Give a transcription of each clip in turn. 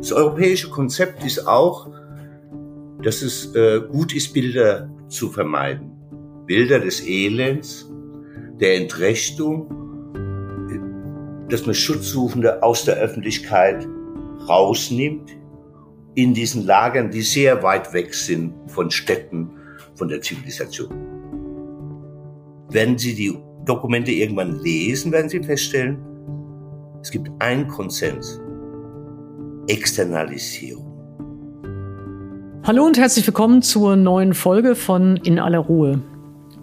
Das europäische Konzept ist auch, dass es äh, gut ist, Bilder zu vermeiden. Bilder des Elends, der Entrechtung, dass man Schutzsuchende aus der Öffentlichkeit rausnimmt, in diesen Lagern, die sehr weit weg sind von Städten, von der Zivilisation. Wenn Sie die Dokumente irgendwann lesen, werden Sie feststellen, es gibt einen Konsens. Externalisierung. Hallo und herzlich willkommen zur neuen Folge von In aller Ruhe.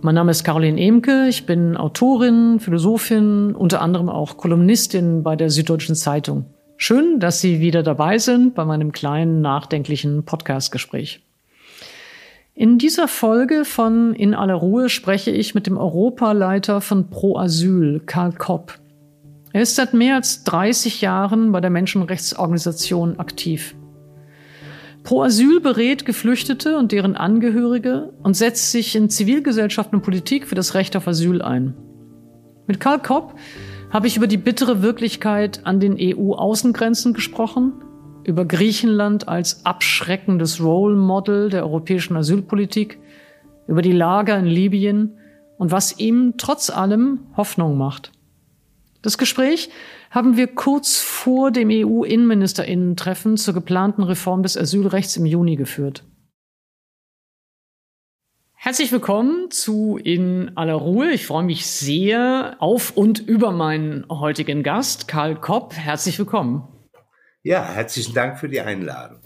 Mein Name ist Caroline Emke, ich bin Autorin, Philosophin, unter anderem auch Kolumnistin bei der Süddeutschen Zeitung. Schön, dass Sie wieder dabei sind bei meinem kleinen, nachdenklichen Podcastgespräch. In dieser Folge von In aller Ruhe spreche ich mit dem Europaleiter von Pro Asyl, Karl Kopp. Er ist seit mehr als 30 Jahren bei der Menschenrechtsorganisation aktiv. Pro Asyl berät Geflüchtete und deren Angehörige und setzt sich in Zivilgesellschaft und Politik für das Recht auf Asyl ein. Mit Karl Kopp habe ich über die bittere Wirklichkeit an den EU-Außengrenzen gesprochen, über Griechenland als abschreckendes Role Model der europäischen Asylpolitik, über die Lager in Libyen und was ihm trotz allem Hoffnung macht. Das Gespräch haben wir kurz vor dem EU-Innenministerinnen-Treffen zur geplanten Reform des Asylrechts im Juni geführt. Herzlich willkommen zu In aller Ruhe. Ich freue mich sehr auf und über meinen heutigen Gast, Karl Kopp. Herzlich willkommen. Ja, herzlichen Dank für die Einladung.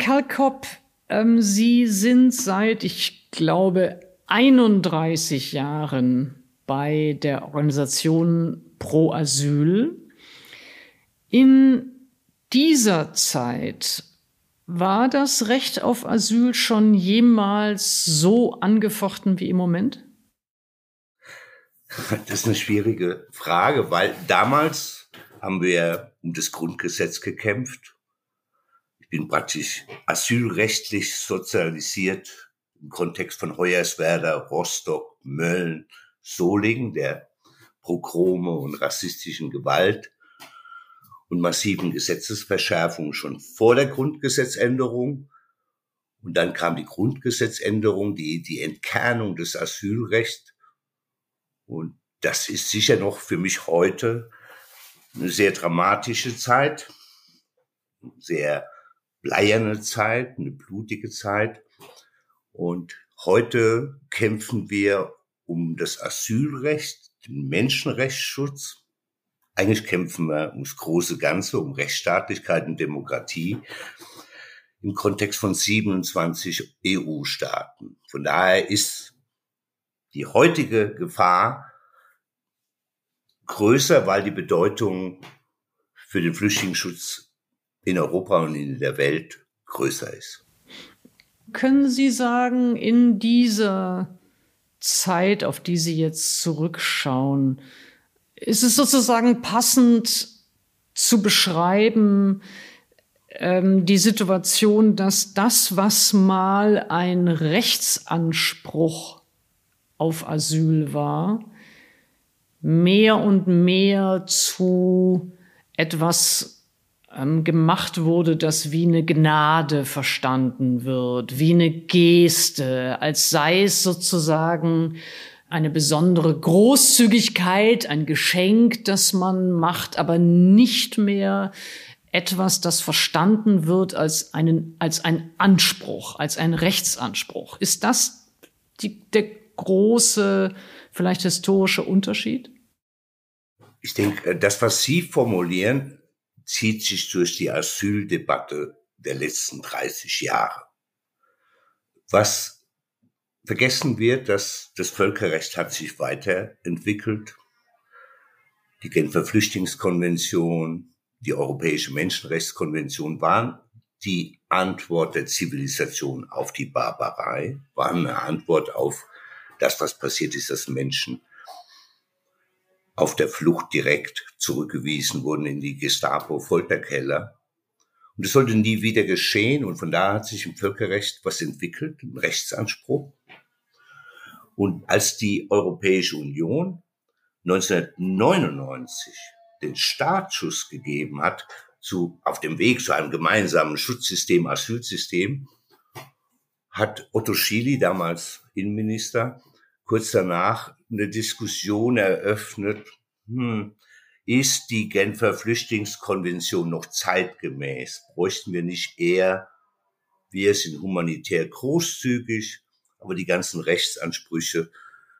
Karl Kopp, ähm, Sie sind seit, ich glaube, 31 Jahren bei der Organisation Pro Asyl. In dieser Zeit war das Recht auf Asyl schon jemals so angefochten wie im Moment? Das ist eine schwierige Frage, weil damals haben wir um das Grundgesetz gekämpft. Ich bin praktisch asylrechtlich sozialisiert im Kontext von Hoyerswerda, Rostock, Mölln, Solingen, der Progrome und rassistischen Gewalt und massiven Gesetzesverschärfungen schon vor der Grundgesetzänderung. Und dann kam die Grundgesetzänderung, die, die Entkernung des Asylrechts. Und das ist sicher noch für mich heute eine sehr dramatische Zeit, sehr bleierne Zeit, eine blutige Zeit. Und heute kämpfen wir um das Asylrecht, den Menschenrechtsschutz. Eigentlich kämpfen wir ums große Ganze, um Rechtsstaatlichkeit und Demokratie im Kontext von 27 EU-Staaten. Von daher ist die heutige Gefahr größer, weil die Bedeutung für den Flüchtlingsschutz in Europa und in der Welt größer ist. Können Sie sagen, in dieser Zeit, auf die Sie jetzt zurückschauen, ist es sozusagen passend zu beschreiben, ähm, die Situation, dass das, was mal ein Rechtsanspruch auf Asyl war, mehr und mehr zu etwas ähm, gemacht wurde, das wie eine Gnade verstanden wird, wie eine Geste, als sei es sozusagen eine besondere Großzügigkeit, ein Geschenk, das man macht, aber nicht mehr etwas, das verstanden wird als einen, als ein Anspruch, als ein Rechtsanspruch. Ist das die, der große, vielleicht historische Unterschied? Ich denke, das, was Sie formulieren, zieht sich durch die Asyldebatte der letzten 30 Jahre. Was vergessen wird, dass das Völkerrecht hat sich weiterentwickelt. Die Genfer Flüchtlingskonvention, die Europäische Menschenrechtskonvention waren die Antwort der Zivilisation auf die Barbarei, waren eine Antwort auf das, was passiert ist, dass Menschen auf der Flucht direkt zurückgewiesen wurden in die Gestapo-Folterkeller. Und es sollte nie wieder geschehen. Und von da hat sich im Völkerrecht was entwickelt, ein Rechtsanspruch. Und als die Europäische Union 1999 den Startschuss gegeben hat zu, auf dem Weg zu einem gemeinsamen Schutzsystem, Asylsystem, hat Otto Schily, damals Innenminister, kurz danach eine Diskussion eröffnet, hm, ist die Genfer Flüchtlingskonvention noch zeitgemäß? Bräuchten wir nicht eher, wir sind humanitär großzügig, aber die ganzen Rechtsansprüche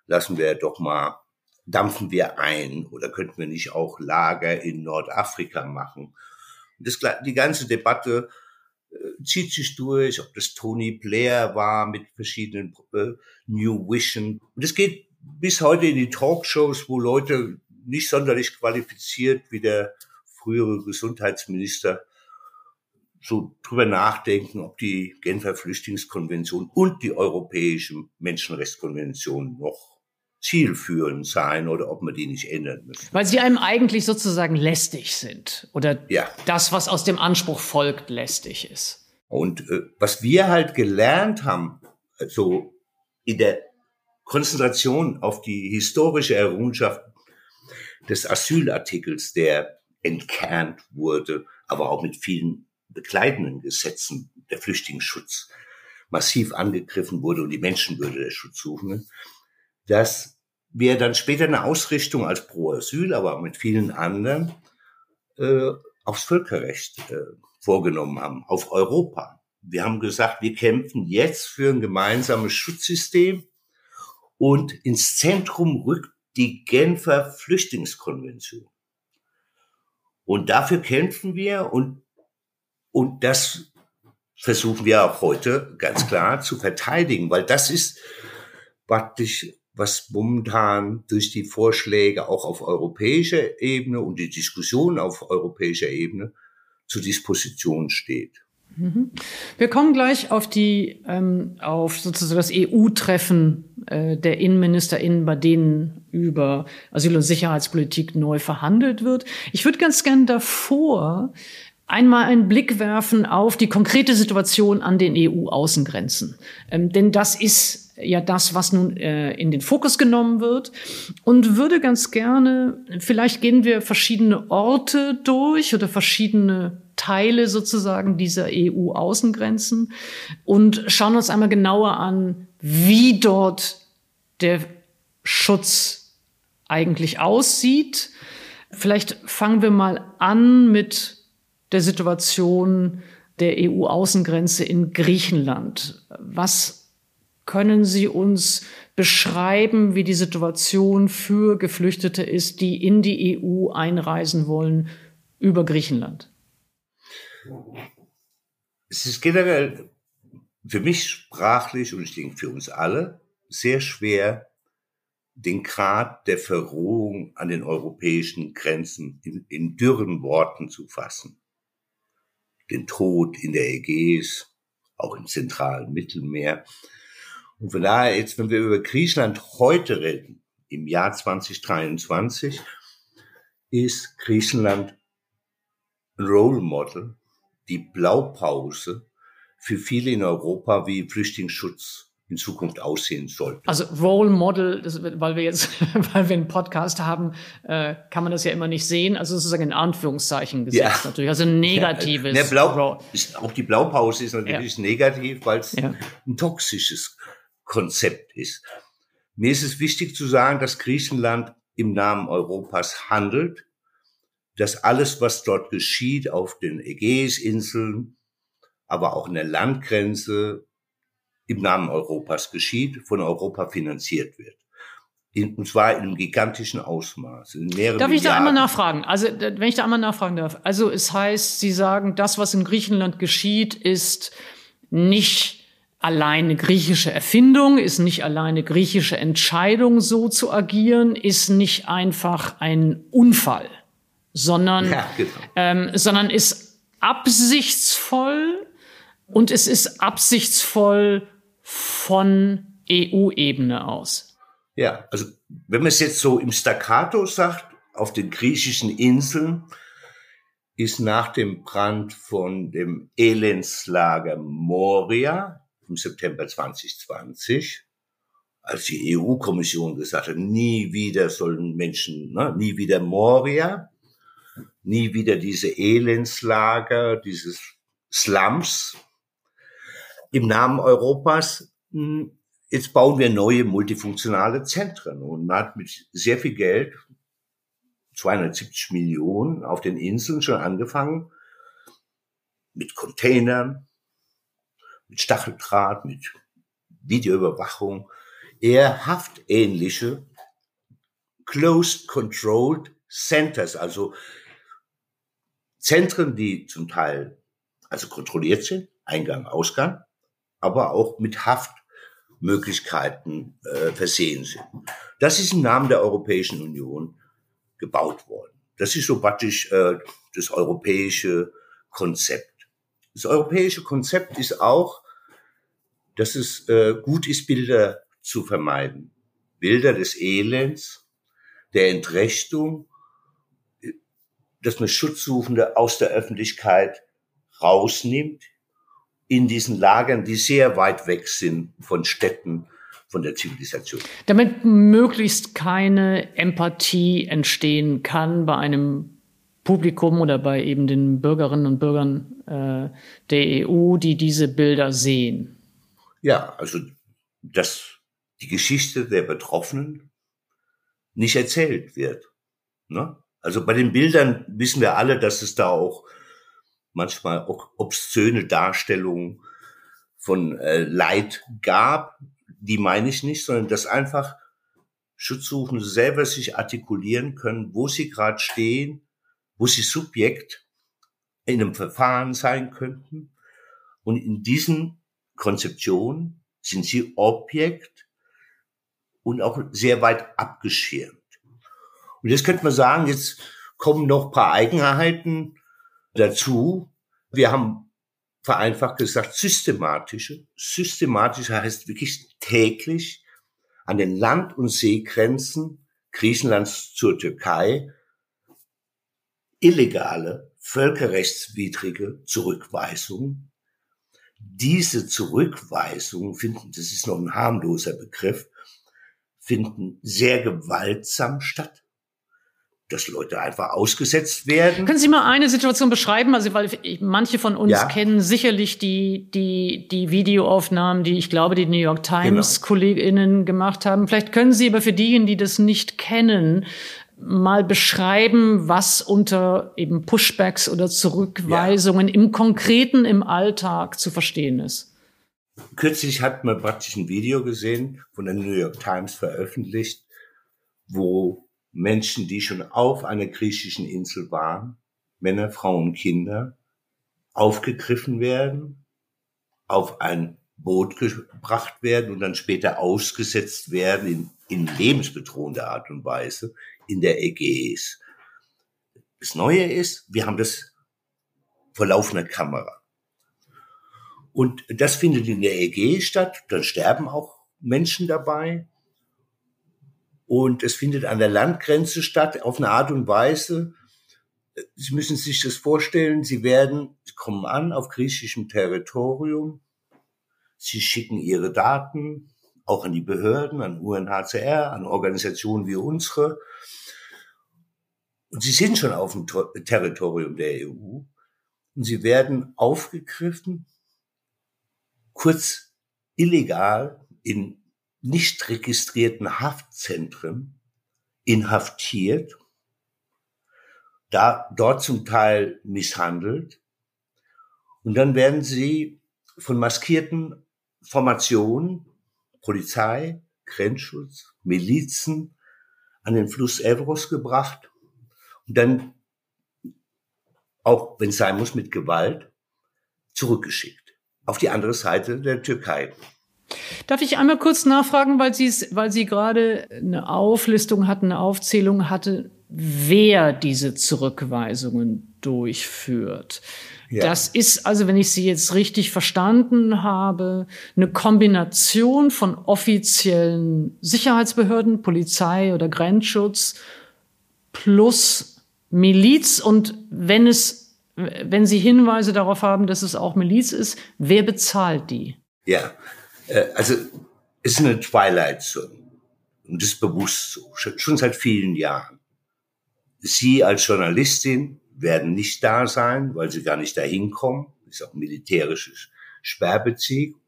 lassen wir doch mal, dampfen wir ein oder könnten wir nicht auch Lager in Nordafrika machen? Das, die ganze Debatte zieht sich durch, ob das Tony Blair war mit verschiedenen äh, New Vision. Und es geht bis heute in die Talkshows, wo Leute nicht sonderlich qualifiziert wie der frühere Gesundheitsminister so drüber nachdenken, ob die Genfer Flüchtlingskonvention und die Europäische Menschenrechtskonvention noch zielführend seien oder ob man die nicht ändern müssen. Weil sie einem eigentlich sozusagen lästig sind oder ja. das, was aus dem Anspruch folgt, lästig ist. Und äh, was wir halt gelernt haben, so also in der Konzentration auf die historische Errungenschaft des Asylartikels, der entkernt wurde, aber auch mit vielen begleitenden Gesetzen, der Flüchtlingsschutz massiv angegriffen wurde und die Menschenwürde der Schutzsuchenden, dass wir dann später eine Ausrichtung als pro Asyl, aber mit vielen anderen äh, aufs Völkerrecht äh, vorgenommen haben, auf Europa. Wir haben gesagt, wir kämpfen jetzt für ein gemeinsames Schutzsystem und ins Zentrum rückt die Genfer Flüchtlingskonvention. Und dafür kämpfen wir und, und das versuchen wir auch heute ganz klar zu verteidigen, weil das ist praktisch, was momentan durch die Vorschläge auch auf europäischer Ebene und die Diskussion auf europäischer Ebene zur Disposition steht. Mhm. Wir kommen gleich auf die, ähm, auf sozusagen das EU-Treffen äh, der InnenministerInnen, bei denen über Asyl- und Sicherheitspolitik neu verhandelt wird. Ich würde ganz gern davor einmal einen Blick werfen auf die konkrete Situation an den EU-Außengrenzen. Ähm, denn das ist ja das, was nun äh, in den Fokus genommen wird. Und würde ganz gerne, vielleicht gehen wir verschiedene Orte durch oder verschiedene Teile sozusagen dieser EU-Außengrenzen und schauen uns einmal genauer an, wie dort der Schutz eigentlich aussieht. Vielleicht fangen wir mal an mit der Situation der EU-Außengrenze in Griechenland. Was können Sie uns beschreiben, wie die Situation für Geflüchtete ist, die in die EU einreisen wollen über Griechenland? Es ist generell für mich sprachlich und ich denke für uns alle sehr schwer, den Grad der Verrohung an den europäischen Grenzen in, in dürren Worten zu fassen. Den Tod in der Ägäis, auch im zentralen Mittelmeer. Und von daher jetzt, wenn wir über Griechenland heute reden, im Jahr 2023, ist Griechenland ein Role Model die Blaupause für viele in Europa, wie Flüchtlingsschutz in Zukunft aussehen soll. Also Role Model, das, weil wir jetzt, weil wir einen Podcast haben, äh, kann man das ja immer nicht sehen. Also sozusagen in Anführungszeichen gesetzt ja. natürlich. Also ein negatives. Ja, Blau, ist, auch die Blaupause ist natürlich ja. negativ, weil es ja. ein toxisches Konzept ist. Mir ist es wichtig zu sagen, dass Griechenland im Namen Europas handelt dass alles, was dort geschieht auf den Ägäisinseln, aber auch in der Landgrenze im Namen Europas geschieht, von Europa finanziert wird. In, und zwar in einem gigantischen Ausmaß. In mehreren darf ich da einmal nachfragen? Also, wenn ich da einmal nachfragen darf. Also, es heißt, Sie sagen, das, was in Griechenland geschieht, ist nicht alleine griechische Erfindung, ist nicht alleine griechische Entscheidung, so zu agieren, ist nicht einfach ein Unfall sondern, ja, genau. ähm, sondern ist absichtsvoll und es ist absichtsvoll von EU-Ebene aus. Ja, also wenn man es jetzt so im Staccato sagt, auf den griechischen Inseln ist nach dem Brand von dem Elendslager Moria im September 2020, als die EU-Kommission gesagt hat, nie wieder sollen Menschen, ne, nie wieder Moria, nie wieder diese Elendslager, dieses Slums im Namen Europas. Hm, jetzt bauen wir neue multifunktionale Zentren und man hat mit sehr viel Geld, 270 Millionen auf den Inseln schon angefangen, mit Containern, mit Stacheldraht, mit Videoüberwachung, eher haftähnliche Closed Controlled Centers, also Zentren, die zum Teil also kontrolliert sind, Eingang, Ausgang, aber auch mit Haftmöglichkeiten äh, versehen sind. Das ist im Namen der Europäischen Union gebaut worden. Das ist so praktisch äh, das europäische Konzept. Das europäische Konzept ist auch, dass es äh, gut ist, Bilder zu vermeiden. Bilder des Elends, der Entrechtung, dass man Schutzsuchende aus der Öffentlichkeit rausnimmt in diesen Lagern, die sehr weit weg sind von Städten, von der Zivilisation. Damit möglichst keine Empathie entstehen kann bei einem Publikum oder bei eben den Bürgerinnen und Bürgern äh, der EU, die diese Bilder sehen. Ja, also dass die Geschichte der Betroffenen nicht erzählt wird. Ne? Also bei den Bildern wissen wir alle, dass es da auch manchmal auch obszöne Darstellungen von äh, Leid gab. Die meine ich nicht, sondern dass einfach Schutzsuchende selber sich artikulieren können, wo sie gerade stehen, wo sie Subjekt in einem Verfahren sein könnten. Und in diesen Konzeptionen sind sie Objekt und auch sehr weit abgeschirmt. Und jetzt könnte man sagen, jetzt kommen noch paar Eigenheiten dazu. Wir haben vereinfacht gesagt systematische. Systematische heißt wirklich täglich an den Land- und Seegrenzen Griechenlands zur Türkei illegale, völkerrechtswidrige Zurückweisungen. Diese Zurückweisungen finden, das ist noch ein harmloser Begriff, finden sehr gewaltsam statt dass Leute einfach ausgesetzt werden. Können Sie mal eine Situation beschreiben? Also, weil manche von uns ja. kennen sicherlich die, die, die Videoaufnahmen, die ich glaube, die New York Times genau. KollegInnen gemacht haben. Vielleicht können Sie aber für diejenigen, die das nicht kennen, mal beschreiben, was unter eben Pushbacks oder Zurückweisungen ja. im Konkreten im Alltag zu verstehen ist. Kürzlich hat man praktisch ein Video gesehen von der New York Times veröffentlicht, wo Menschen, die schon auf einer griechischen Insel waren, Männer, Frauen, Kinder, aufgegriffen werden, auf ein Boot gebracht werden und dann später ausgesetzt werden in, in lebensbedrohender Art und Weise in der Ägäis. Das Neue ist, wir haben das vor laufender Kamera. Und das findet in der Ägäis statt, dann sterben auch Menschen dabei. Und es findet an der Landgrenze statt, auf eine Art und Weise. Sie müssen sich das vorstellen, Sie werden, Sie kommen an auf griechischem Territorium. Sie schicken Ihre Daten auch an die Behörden, an UNHCR, an Organisationen wie unsere. Und Sie sind schon auf dem Territorium der EU. Und Sie werden aufgegriffen, kurz illegal in nicht registrierten Haftzentren inhaftiert, da dort zum Teil misshandelt und dann werden sie von maskierten Formationen, Polizei, Grenzschutz, Milizen an den Fluss Evros gebracht und dann, auch wenn es sein muss, mit Gewalt zurückgeschickt auf die andere Seite der Türkei. Darf ich einmal kurz nachfragen, weil Sie weil Sie gerade eine Auflistung hatten, eine Aufzählung hatte, wer diese Zurückweisungen durchführt. Ja. Das ist also, wenn ich Sie jetzt richtig verstanden habe, eine Kombination von offiziellen Sicherheitsbehörden, Polizei oder Grenzschutz plus Miliz und wenn es, wenn Sie Hinweise darauf haben, dass es auch Miliz ist, wer bezahlt die? Ja, äh, also es ist eine Twilight Zone und das ist bewusst so, schon seit vielen Jahren. Sie als Journalistin werden nicht da sein, weil Sie gar nicht dahin kommen. Das ist auch militärische Sperrbeziehung.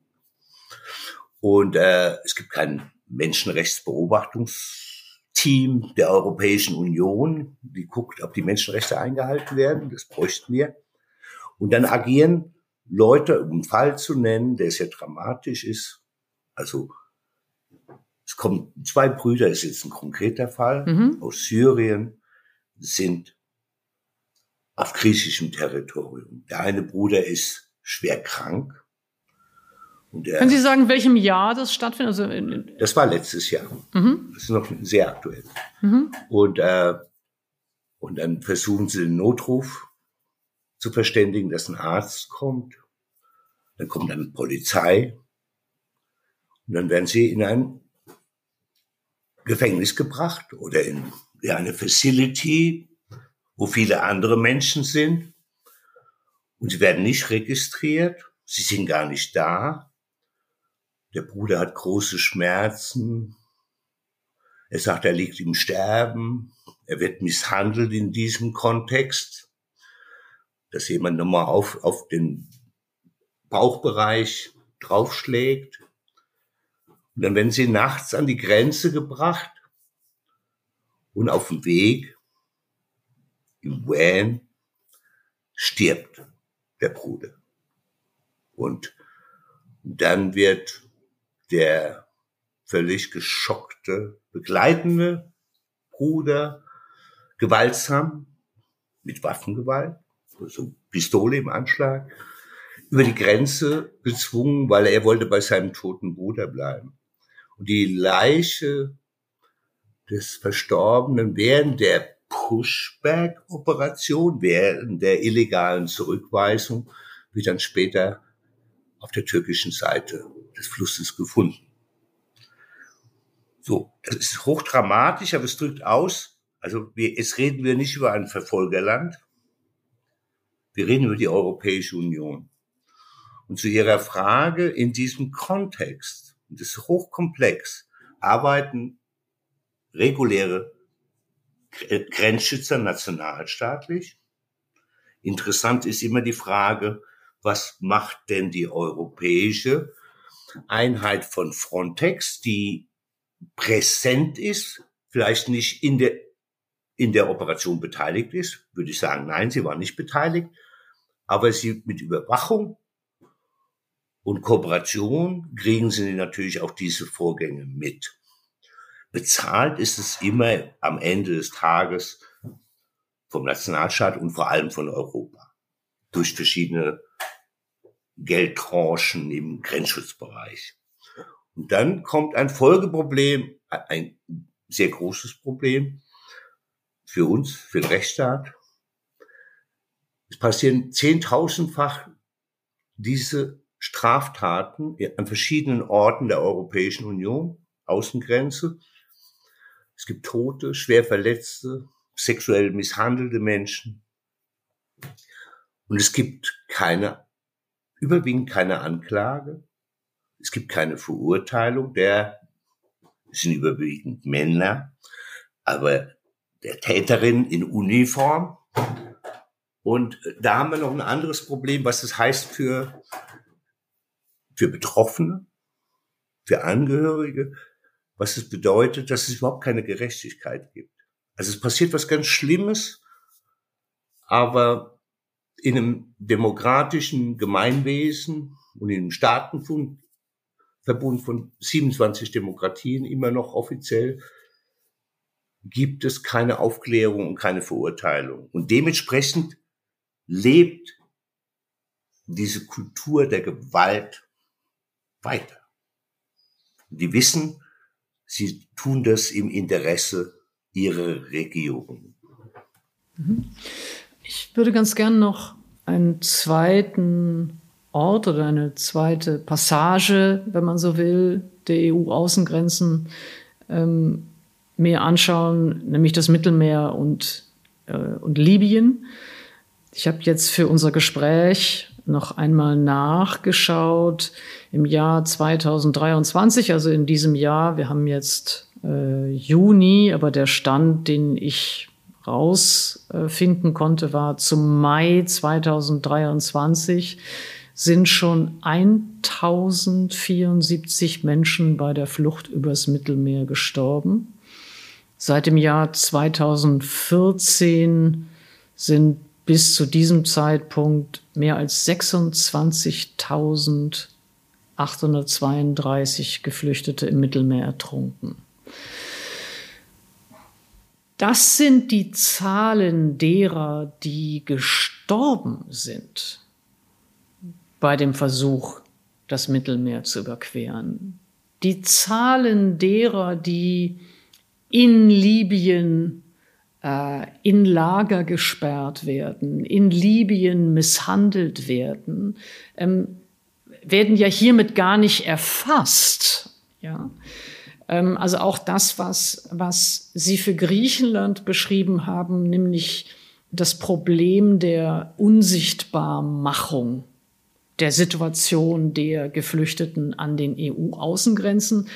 Und äh, es gibt kein Menschenrechtsbeobachtungsteam der Europäischen Union, die guckt, ob die Menschenrechte eingehalten werden. Das bräuchten wir. Und dann agieren Leute, um einen Fall zu nennen, der sehr dramatisch ist. Also es kommen zwei Brüder, ist jetzt ein konkreter Fall, mhm. aus Syrien, sind auf griechischem Territorium. Der eine Bruder ist schwer krank. Der, Können Sie sagen, in welchem Jahr das stattfindet? Also in, das war letztes Jahr. Mhm. Das ist noch sehr aktuell. Mhm. Und, äh, und dann versuchen sie den Notruf zu verständigen, dass ein Arzt kommt. Dann kommt dann Polizei. Und dann werden sie in ein Gefängnis gebracht oder in ja, eine Facility, wo viele andere Menschen sind. Und sie werden nicht registriert. Sie sind gar nicht da. Der Bruder hat große Schmerzen. Er sagt, er liegt im Sterben. Er wird misshandelt in diesem Kontext. Dass jemand nochmal auf, auf den Bauchbereich draufschlägt. Und dann werden sie nachts an die Grenze gebracht und auf dem Weg Van stirbt der Bruder. Und dann wird der völlig geschockte, begleitende Bruder gewaltsam mit Waffengewalt, so Pistole im Anschlag, über die Grenze gezwungen, weil er wollte bei seinem toten Bruder bleiben. Und die Leiche des Verstorbenen während der Pushback-Operation, während der illegalen Zurückweisung, wird dann später auf der türkischen Seite des Flusses gefunden. So, das ist hochdramatisch, aber es drückt aus, also wir, jetzt reden wir nicht über ein Verfolgerland, wir reden über die Europäische Union. Und zu Ihrer Frage in diesem Kontext, das ist hochkomplex, arbeiten reguläre Grenzschützer nationalstaatlich. Interessant ist immer die Frage, was macht denn die europäische Einheit von Frontex, die präsent ist, vielleicht nicht in der, in der Operation beteiligt ist, würde ich sagen, nein, sie war nicht beteiligt, aber sie mit Überwachung und Kooperation kriegen sie natürlich auch diese Vorgänge mit. Bezahlt ist es immer am Ende des Tages vom Nationalstaat und vor allem von Europa durch verschiedene Geldtranchen im Grenzschutzbereich. Und dann kommt ein Folgeproblem, ein sehr großes Problem für uns, für den Rechtsstaat. Es passieren zehntausendfach diese Straftaten an verschiedenen Orten der Europäischen Union, Außengrenze. Es gibt Tote, schwer Verletzte, sexuell misshandelte Menschen. Und es gibt keine überwiegend keine Anklage. Es gibt keine Verurteilung der, es sind überwiegend Männer, aber der Täterin in Uniform. Und da haben wir noch ein anderes Problem, was das heißt für, für Betroffene, für Angehörige, was es bedeutet, dass es überhaupt keine Gerechtigkeit gibt. Also es passiert was ganz Schlimmes, aber in einem demokratischen Gemeinwesen und in einem Staatenverbund von 27 Demokratien immer noch offiziell gibt es keine Aufklärung und keine Verurteilung. Und dementsprechend lebt diese Kultur der Gewalt weiter. Die wissen, sie tun das im Interesse ihrer Regierung. Mhm. Ich würde ganz gern noch einen zweiten Ort oder eine zweite Passage, wenn man so will, der EU-Außengrenzen ähm, mehr anschauen, nämlich das Mittelmeer und, äh, und Libyen. Ich habe jetzt für unser Gespräch noch einmal nachgeschaut im Jahr 2023, also in diesem Jahr. Wir haben jetzt äh, Juni, aber der Stand, den ich rausfinden konnte, war zum Mai 2023 sind schon 1074 Menschen bei der Flucht übers Mittelmeer gestorben. Seit dem Jahr 2014 sind bis zu diesem Zeitpunkt mehr als 26.832 Geflüchtete im Mittelmeer ertrunken. Das sind die Zahlen derer, die gestorben sind bei dem Versuch, das Mittelmeer zu überqueren. Die Zahlen derer, die in Libyen in Lager gesperrt werden, in Libyen misshandelt werden, ähm, werden ja hiermit gar nicht erfasst. Ja? Ähm, also auch das, was, was Sie für Griechenland beschrieben haben, nämlich das Problem der Unsichtbarmachung der Situation der Geflüchteten an den EU-Außengrenzen.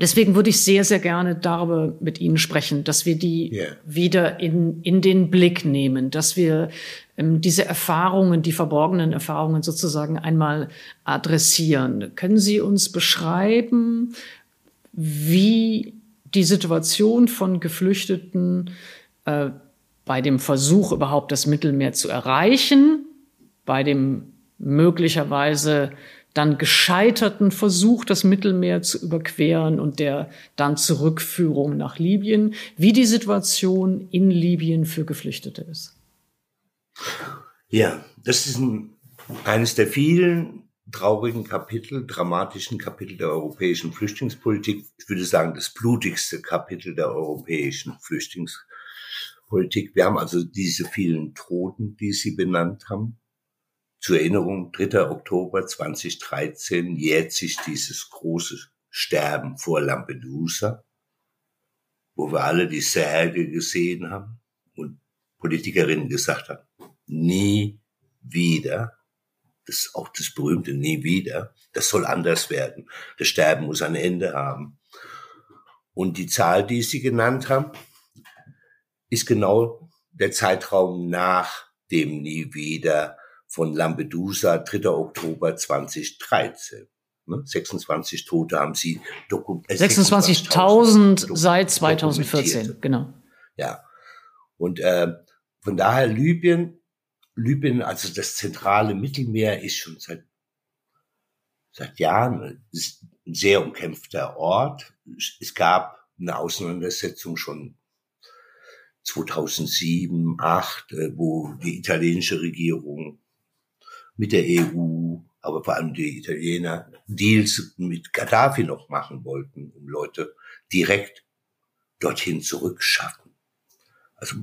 Deswegen würde ich sehr, sehr gerne darüber mit Ihnen sprechen, dass wir die yeah. wieder in, in den Blick nehmen, dass wir ähm, diese Erfahrungen, die verborgenen Erfahrungen sozusagen einmal adressieren. Können Sie uns beschreiben, wie die Situation von Geflüchteten äh, bei dem Versuch, überhaupt das Mittelmeer zu erreichen, bei dem möglicherweise dann gescheiterten Versuch, das Mittelmeer zu überqueren und der dann Zurückführung nach Libyen, wie die Situation in Libyen für Geflüchtete ist. Ja, das ist ein, eines der vielen traurigen Kapitel, dramatischen Kapitel der europäischen Flüchtlingspolitik. Ich würde sagen, das blutigste Kapitel der europäischen Flüchtlingspolitik. Wir haben also diese vielen Toten, die Sie benannt haben. Zur Erinnerung, 3. Oktober 2013 jährt sich dieses große Sterben vor Lampedusa, wo wir alle die Särge gesehen haben und Politikerinnen gesagt haben, nie wieder, das ist auch das berühmte nie wieder, das soll anders werden. Das Sterben muss ein Ende haben. Und die Zahl, die Sie genannt haben, ist genau der Zeitraum nach dem nie wieder von Lampedusa, 3. Oktober 2013. 26 ne? Tote haben sie dokumentiert. 26.000 seit 2014, genau. Ja. Und äh, von daher Libyen, Libyen, also das zentrale Mittelmeer, ist schon seit seit Jahren ein sehr umkämpfter Ort. Es gab eine Auseinandersetzung schon 2007, 2008, äh, wo die italienische Regierung mit der EU, aber vor allem die Italiener Deals mit Gaddafi noch machen wollten, um Leute direkt dorthin zurückschaffen. Also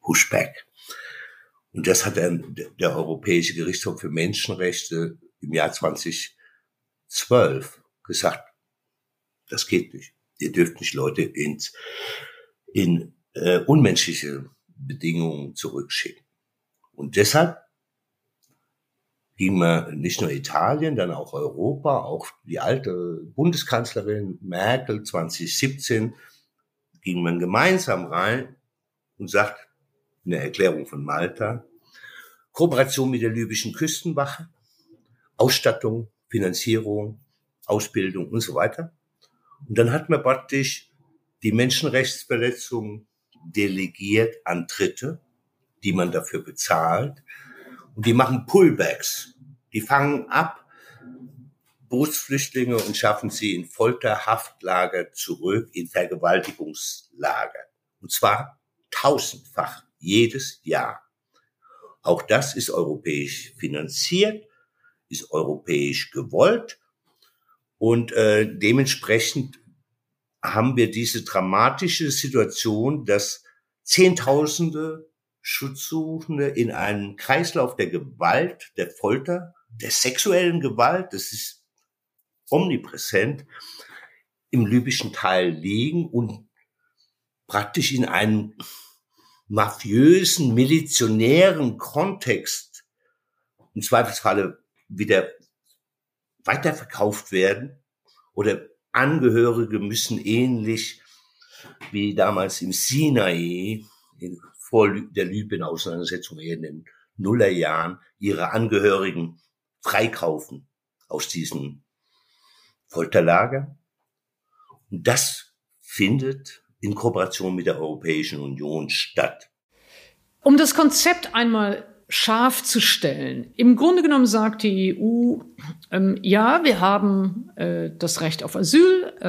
Pushback. Und das hat dann der Europäische Gerichtshof für Menschenrechte im Jahr 2012 gesagt, das geht nicht. Ihr dürft nicht Leute ins, in äh, unmenschliche Bedingungen zurückschicken. Und deshalb ging man nicht nur Italien, dann auch Europa, auch die alte Bundeskanzlerin Merkel 2017 ging man gemeinsam rein und sagt in der Erklärung von Malta, Kooperation mit der libyschen Küstenwache, Ausstattung, Finanzierung, Ausbildung und so weiter. Und dann hat man praktisch die Menschenrechtsverletzungen delegiert an Dritte, die man dafür bezahlt. Und die machen Pullbacks. Die fangen ab, Bootsflüchtlinge und schaffen sie in Folterhaftlager zurück, in Vergewaltigungslager. Und zwar tausendfach jedes Jahr. Auch das ist europäisch finanziert, ist europäisch gewollt und äh, dementsprechend haben wir diese dramatische Situation, dass Zehntausende Schutzsuchende in einen Kreislauf der Gewalt, der Folter, der sexuellen Gewalt, das ist omnipräsent, im libyschen Teil liegen und praktisch in einem mafiösen, milizionären Kontext im Zweifelsfalle wieder weiterverkauft werden oder Angehörige müssen ähnlich wie damals im Sinai in, vor der Libyen-Auseinandersetzung in den Nullerjahren ihre Angehörigen freikaufen aus diesen Folterlager. Und das findet in Kooperation mit der Europäischen Union statt. Um das Konzept einmal scharf zu stellen. Im Grunde genommen sagt die EU, ähm, ja, wir haben äh, das Recht auf Asyl, äh,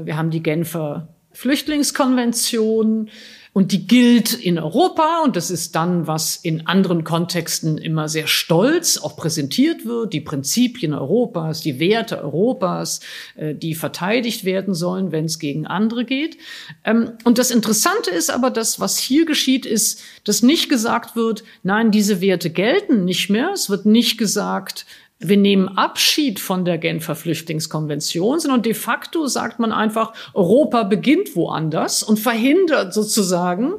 äh, wir haben die Genfer Flüchtlingskonvention, und die gilt in Europa und das ist dann, was in anderen Kontexten immer sehr stolz auch präsentiert wird, die Prinzipien Europas, die Werte Europas, äh, die verteidigt werden sollen, wenn es gegen andere geht. Ähm, und das Interessante ist aber, dass was hier geschieht, ist, dass nicht gesagt wird, nein, diese Werte gelten nicht mehr. Es wird nicht gesagt, wir nehmen Abschied von der Genfer Flüchtlingskonvention, sondern de facto sagt man einfach, Europa beginnt woanders und verhindert sozusagen,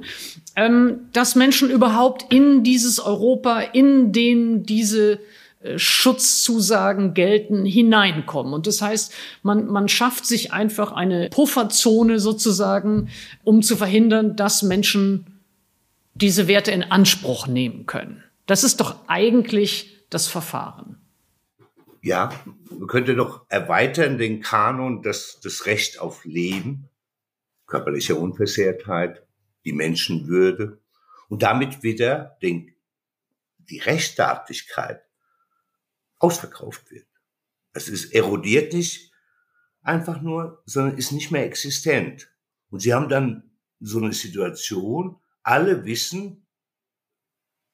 ähm, dass Menschen überhaupt in dieses Europa, in den diese äh, Schutzzusagen gelten, hineinkommen. Und das heißt, man, man schafft sich einfach eine Pufferzone sozusagen, um zu verhindern, dass Menschen diese Werte in Anspruch nehmen können. Das ist doch eigentlich das Verfahren ja, man könnte doch erweitern den Kanon, das, das Recht auf Leben, körperliche Unversehrtheit, die Menschenwürde und damit wieder den, die Rechtsstaatlichkeit ausverkauft wird. Es ist erodiert nicht einfach nur, sondern ist nicht mehr existent. Und sie haben dann so eine Situation, alle wissen,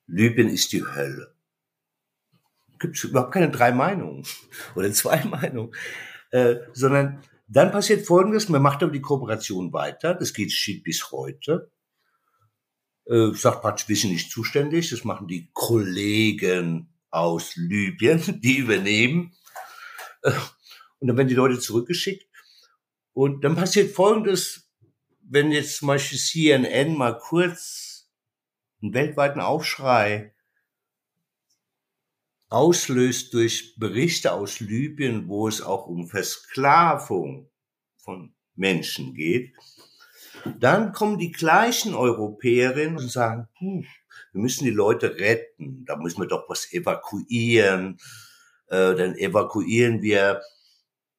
Libyen ist die Hölle gibt es überhaupt keine drei Meinungen oder zwei Meinungen, äh, sondern dann passiert Folgendes, man macht aber die Kooperation weiter, das geht steht bis heute. Äh, sagt praktisch, wir sind nicht zuständig, das machen die Kollegen aus Libyen, die übernehmen. Äh, und dann werden die Leute zurückgeschickt. Und dann passiert Folgendes, wenn jetzt zum Beispiel CNN mal kurz einen weltweiten Aufschrei auslöst durch Berichte aus Libyen, wo es auch um Versklavung von Menschen geht, dann kommen die gleichen Europäerinnen und sagen, hm, wir müssen die Leute retten, da müssen wir doch was evakuieren, äh, dann evakuieren wir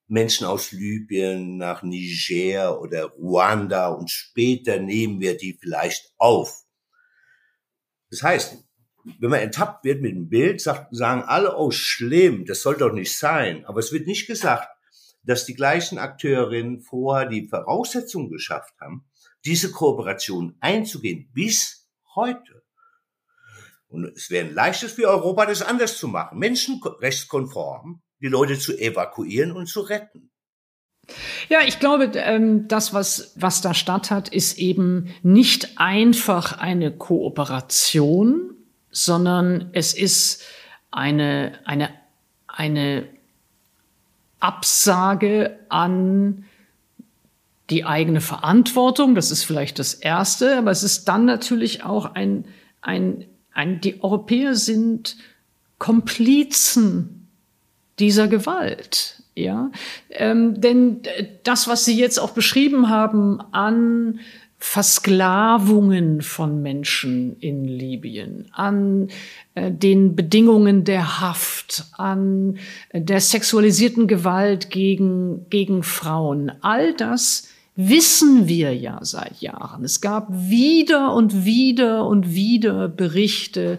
Menschen aus Libyen nach Niger oder Ruanda und später nehmen wir die vielleicht auf. Das heißt, wenn man enttappt wird mit dem Bild, sagt, sagen alle, oh schlimm, das soll doch nicht sein. Aber es wird nicht gesagt, dass die gleichen Akteurinnen vorher die Voraussetzungen geschafft haben, diese Kooperation einzugehen bis heute. Und es wäre ein leichtes für Europa, das anders zu machen, menschenrechtskonform die Leute zu evakuieren und zu retten. Ja, ich glaube, ähm, das, was, was da statt hat, ist eben nicht einfach eine Kooperation, sondern es ist eine, eine, eine Absage an die eigene Verantwortung. Das ist vielleicht das Erste, aber es ist dann natürlich auch ein, ein, ein die Europäer sind Komplizen dieser Gewalt. Ja, ähm, denn das, was Sie jetzt auch beschrieben haben an Versklavungen von Menschen in Libyen, an äh, den Bedingungen der Haft, an äh, der sexualisierten Gewalt gegen, gegen Frauen. All das wissen wir ja seit Jahren. Es gab wieder und wieder und wieder Berichte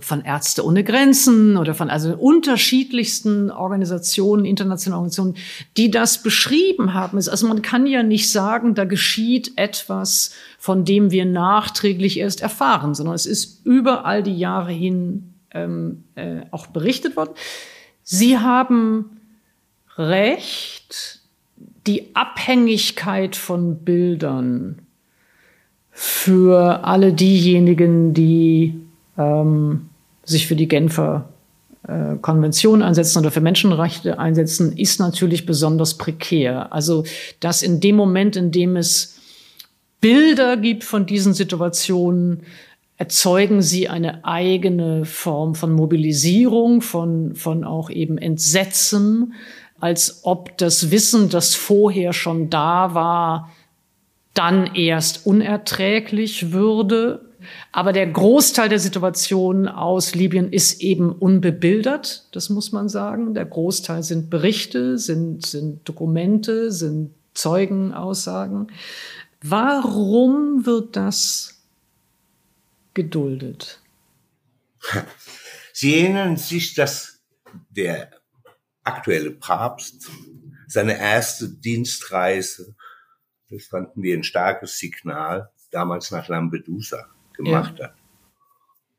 von Ärzte ohne Grenzen oder von also unterschiedlichsten Organisationen, internationalen Organisationen, die das beschrieben haben. Also man kann ja nicht sagen, da geschieht etwas, von dem wir nachträglich erst erfahren, sondern es ist über all die Jahre hin ähm, äh, auch berichtet worden. Sie haben recht, die Abhängigkeit von Bildern für alle diejenigen, die ähm, sich für die Genfer äh, Konvention einsetzen oder für Menschenrechte einsetzen, ist natürlich besonders prekär. Also, dass in dem Moment, in dem es Bilder gibt von diesen Situationen, erzeugen sie eine eigene Form von Mobilisierung, von, von auch eben Entsetzen, als ob das Wissen, das vorher schon da war, dann erst unerträglich würde. Aber der Großteil der Situation aus Libyen ist eben unbebildert, das muss man sagen. Der Großteil sind Berichte, sind, sind Dokumente, sind Zeugenaussagen. Warum wird das geduldet? Sie erinnern sich, dass der aktuelle Papst seine erste Dienstreise, das fanden wir ein starkes Signal, damals nach Lampedusa gemacht ja. hat.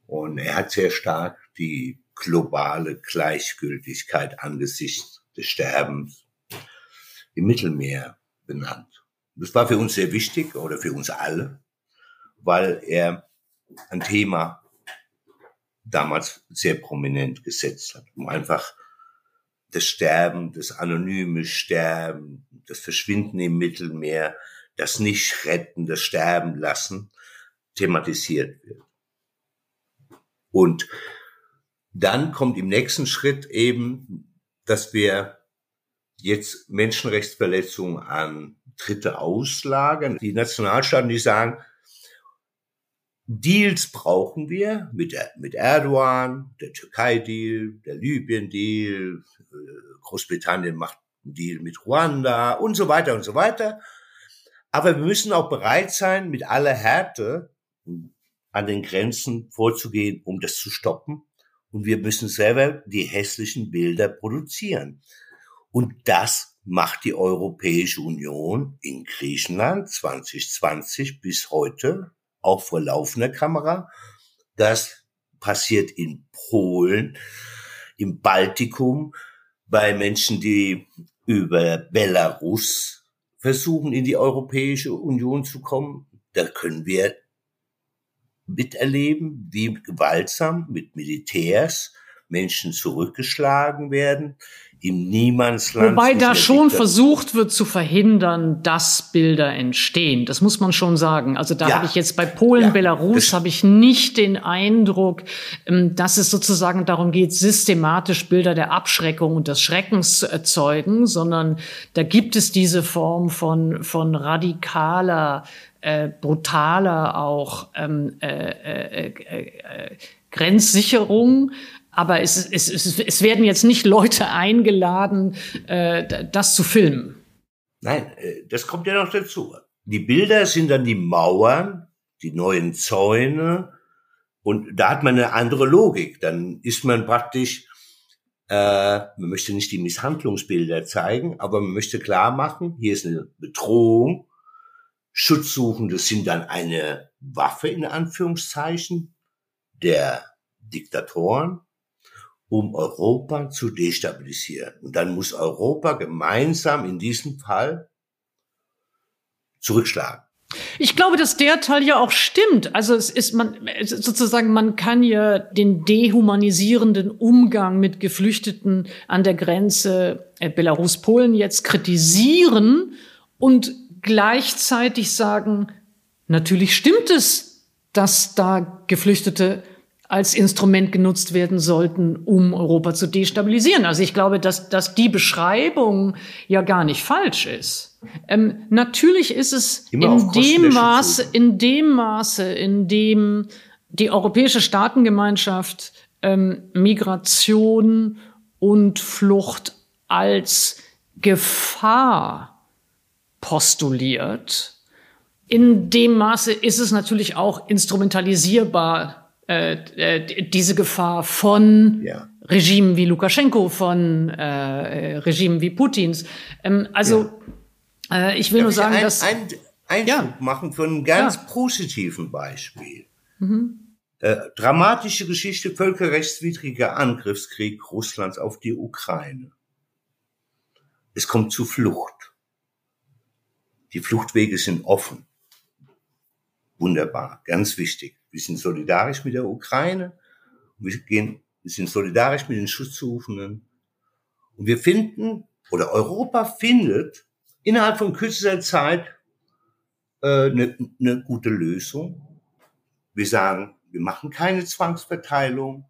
Und er hat sehr stark die globale Gleichgültigkeit angesichts des Sterbens im Mittelmeer benannt. Das war für uns sehr wichtig oder für uns alle, weil er ein Thema damals sehr prominent gesetzt hat, um einfach das Sterben, das anonyme Sterben, das Verschwinden im Mittelmeer, das nicht retten, das Sterben lassen, thematisiert wird. Und dann kommt im nächsten Schritt eben, dass wir jetzt Menschenrechtsverletzungen an Dritte auslagern. Die Nationalstaaten, die sagen, Deals brauchen wir mit, mit Erdogan, der Türkei-Deal, der Libyen-Deal, äh, Großbritannien macht einen Deal mit Ruanda und so weiter und so weiter. Aber wir müssen auch bereit sein, mit aller Härte an den Grenzen vorzugehen, um das zu stoppen. Und wir müssen selber die hässlichen Bilder produzieren. Und das macht die Europäische Union in Griechenland 2020 bis heute auch vor laufender Kamera. Das passiert in Polen, im Baltikum, bei Menschen, die über Belarus versuchen, in die Europäische Union zu kommen. Da können wir miterleben, wie gewaltsam mit Militärs Menschen zurückgeschlagen werden, im Niemandsland. Wobei da schon versucht wird zu verhindern, dass Bilder entstehen. Das muss man schon sagen. Also da ja. habe ich jetzt bei Polen, ja. Belarus habe ich nicht den Eindruck, ähm, dass es sozusagen darum geht, systematisch Bilder der Abschreckung und des Schreckens zu erzeugen, sondern da gibt es diese Form von, von radikaler, äh, brutaler auch ähm, äh, äh, äh, äh Grenzsicherung, aber es, es, es, es werden jetzt nicht Leute eingeladen, äh, das zu filmen. Nein, äh, das kommt ja noch dazu. Die Bilder sind dann die Mauern, die neuen Zäune und da hat man eine andere Logik. Dann ist man praktisch, äh, man möchte nicht die Misshandlungsbilder zeigen, aber man möchte klar machen, hier ist eine Bedrohung. Schutzsuchende sind dann eine Waffe in Anführungszeichen der Diktatoren um Europa zu destabilisieren. Und dann muss Europa gemeinsam in diesem Fall zurückschlagen. Ich glaube, dass der Teil ja auch stimmt. Also es ist man sozusagen, man kann ja den dehumanisierenden Umgang mit Geflüchteten an der Grenze äh, Belarus-Polen jetzt kritisieren und gleichzeitig sagen, natürlich stimmt es, dass da Geflüchtete als Instrument genutzt werden sollten, um Europa zu destabilisieren. Also ich glaube, dass, dass die Beschreibung ja gar nicht falsch ist. Ähm, natürlich ist es Immer in dem Maße, in dem Maße, in dem die europäische Staatengemeinschaft ähm, Migration und Flucht als Gefahr postuliert. In dem Maße ist es natürlich auch instrumentalisierbar äh, äh, diese Gefahr von ja. Regimen wie Lukaschenko, von äh, Regimen wie Putins. Ähm, also ja. äh, ich will Darf nur sagen, ein, dass ein Einschub ja. machen für ein ganz positiven Beispiel. Mhm. Äh, dramatische Geschichte, völkerrechtswidriger Angriffskrieg Russlands auf die Ukraine. Es kommt zu Flucht. Die Fluchtwege sind offen. Wunderbar, ganz wichtig. Wir sind solidarisch mit der Ukraine. Wir gehen, wir sind solidarisch mit den Schutzsuchenden. Und wir finden, oder Europa findet, innerhalb von kürzester Zeit äh, eine, eine gute Lösung. Wir sagen, wir machen keine Zwangsverteilung.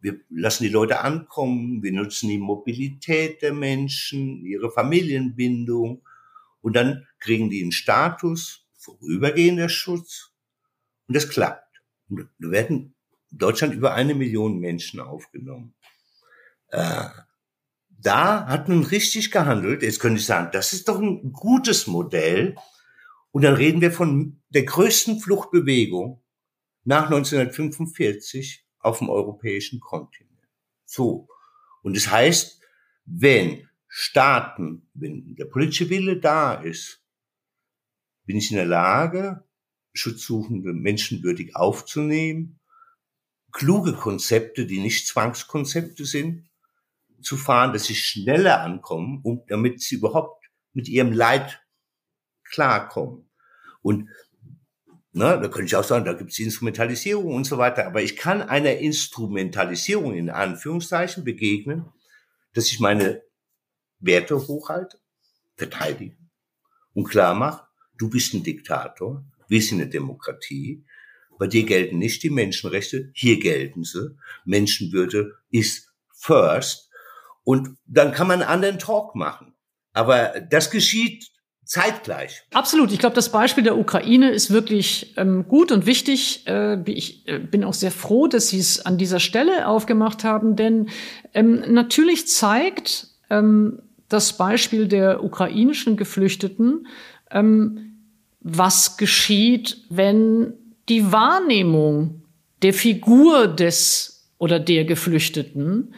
Wir lassen die Leute ankommen. Wir nutzen die Mobilität der Menschen, ihre Familienbindung und dann kriegen die einen Status, vorübergehender Schutz und das klappt. Und da werden in Deutschland über eine Million Menschen aufgenommen. Äh, da hat man richtig gehandelt. Jetzt könnte ich sagen, das ist doch ein gutes Modell. Und dann reden wir von der größten Fluchtbewegung nach 1945 auf dem europäischen Kontinent. So. Und das heißt, wenn Staaten, wenn der politische Wille da ist, bin ich in der Lage, Schutzsuchende menschenwürdig aufzunehmen, kluge Konzepte, die nicht Zwangskonzepte sind, zu fahren, dass sie schneller ankommen, um, damit sie überhaupt mit ihrem Leid klarkommen. Und ne, da könnte ich auch sagen, da gibt es Instrumentalisierung und so weiter, aber ich kann einer Instrumentalisierung in Anführungszeichen begegnen, dass ich meine Werte hochhalte, verteidige und klar mache, du bist ein Diktator, wir sind eine Demokratie, bei dir gelten nicht die Menschenrechte, hier gelten sie. Menschenwürde ist first. Und dann kann man einen anderen Talk machen. Aber das geschieht zeitgleich. Absolut. Ich glaube, das Beispiel der Ukraine ist wirklich ähm, gut und wichtig. Äh, ich äh, bin auch sehr froh, dass Sie es an dieser Stelle aufgemacht haben, denn ähm, natürlich zeigt ähm, das Beispiel der ukrainischen Geflüchteten, ähm, was geschieht, wenn die Wahrnehmung der Figur des oder der Geflüchteten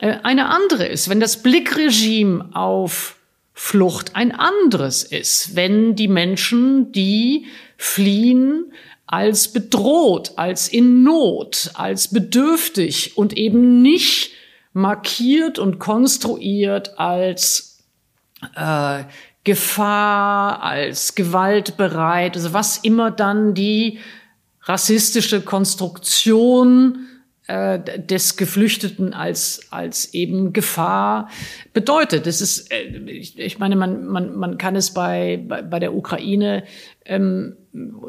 äh, eine andere ist, wenn das Blickregime auf Flucht ein anderes ist, wenn die Menschen, die fliehen, als bedroht, als in Not, als bedürftig und eben nicht markiert und konstruiert als äh, Gefahr, als gewaltbereit, also was immer dann die rassistische Konstruktion äh, des Geflüchteten als, als eben Gefahr bedeutet. Das ist, äh, ich, meine, man, man, man kann es bei, bei, bei der Ukraine, ähm,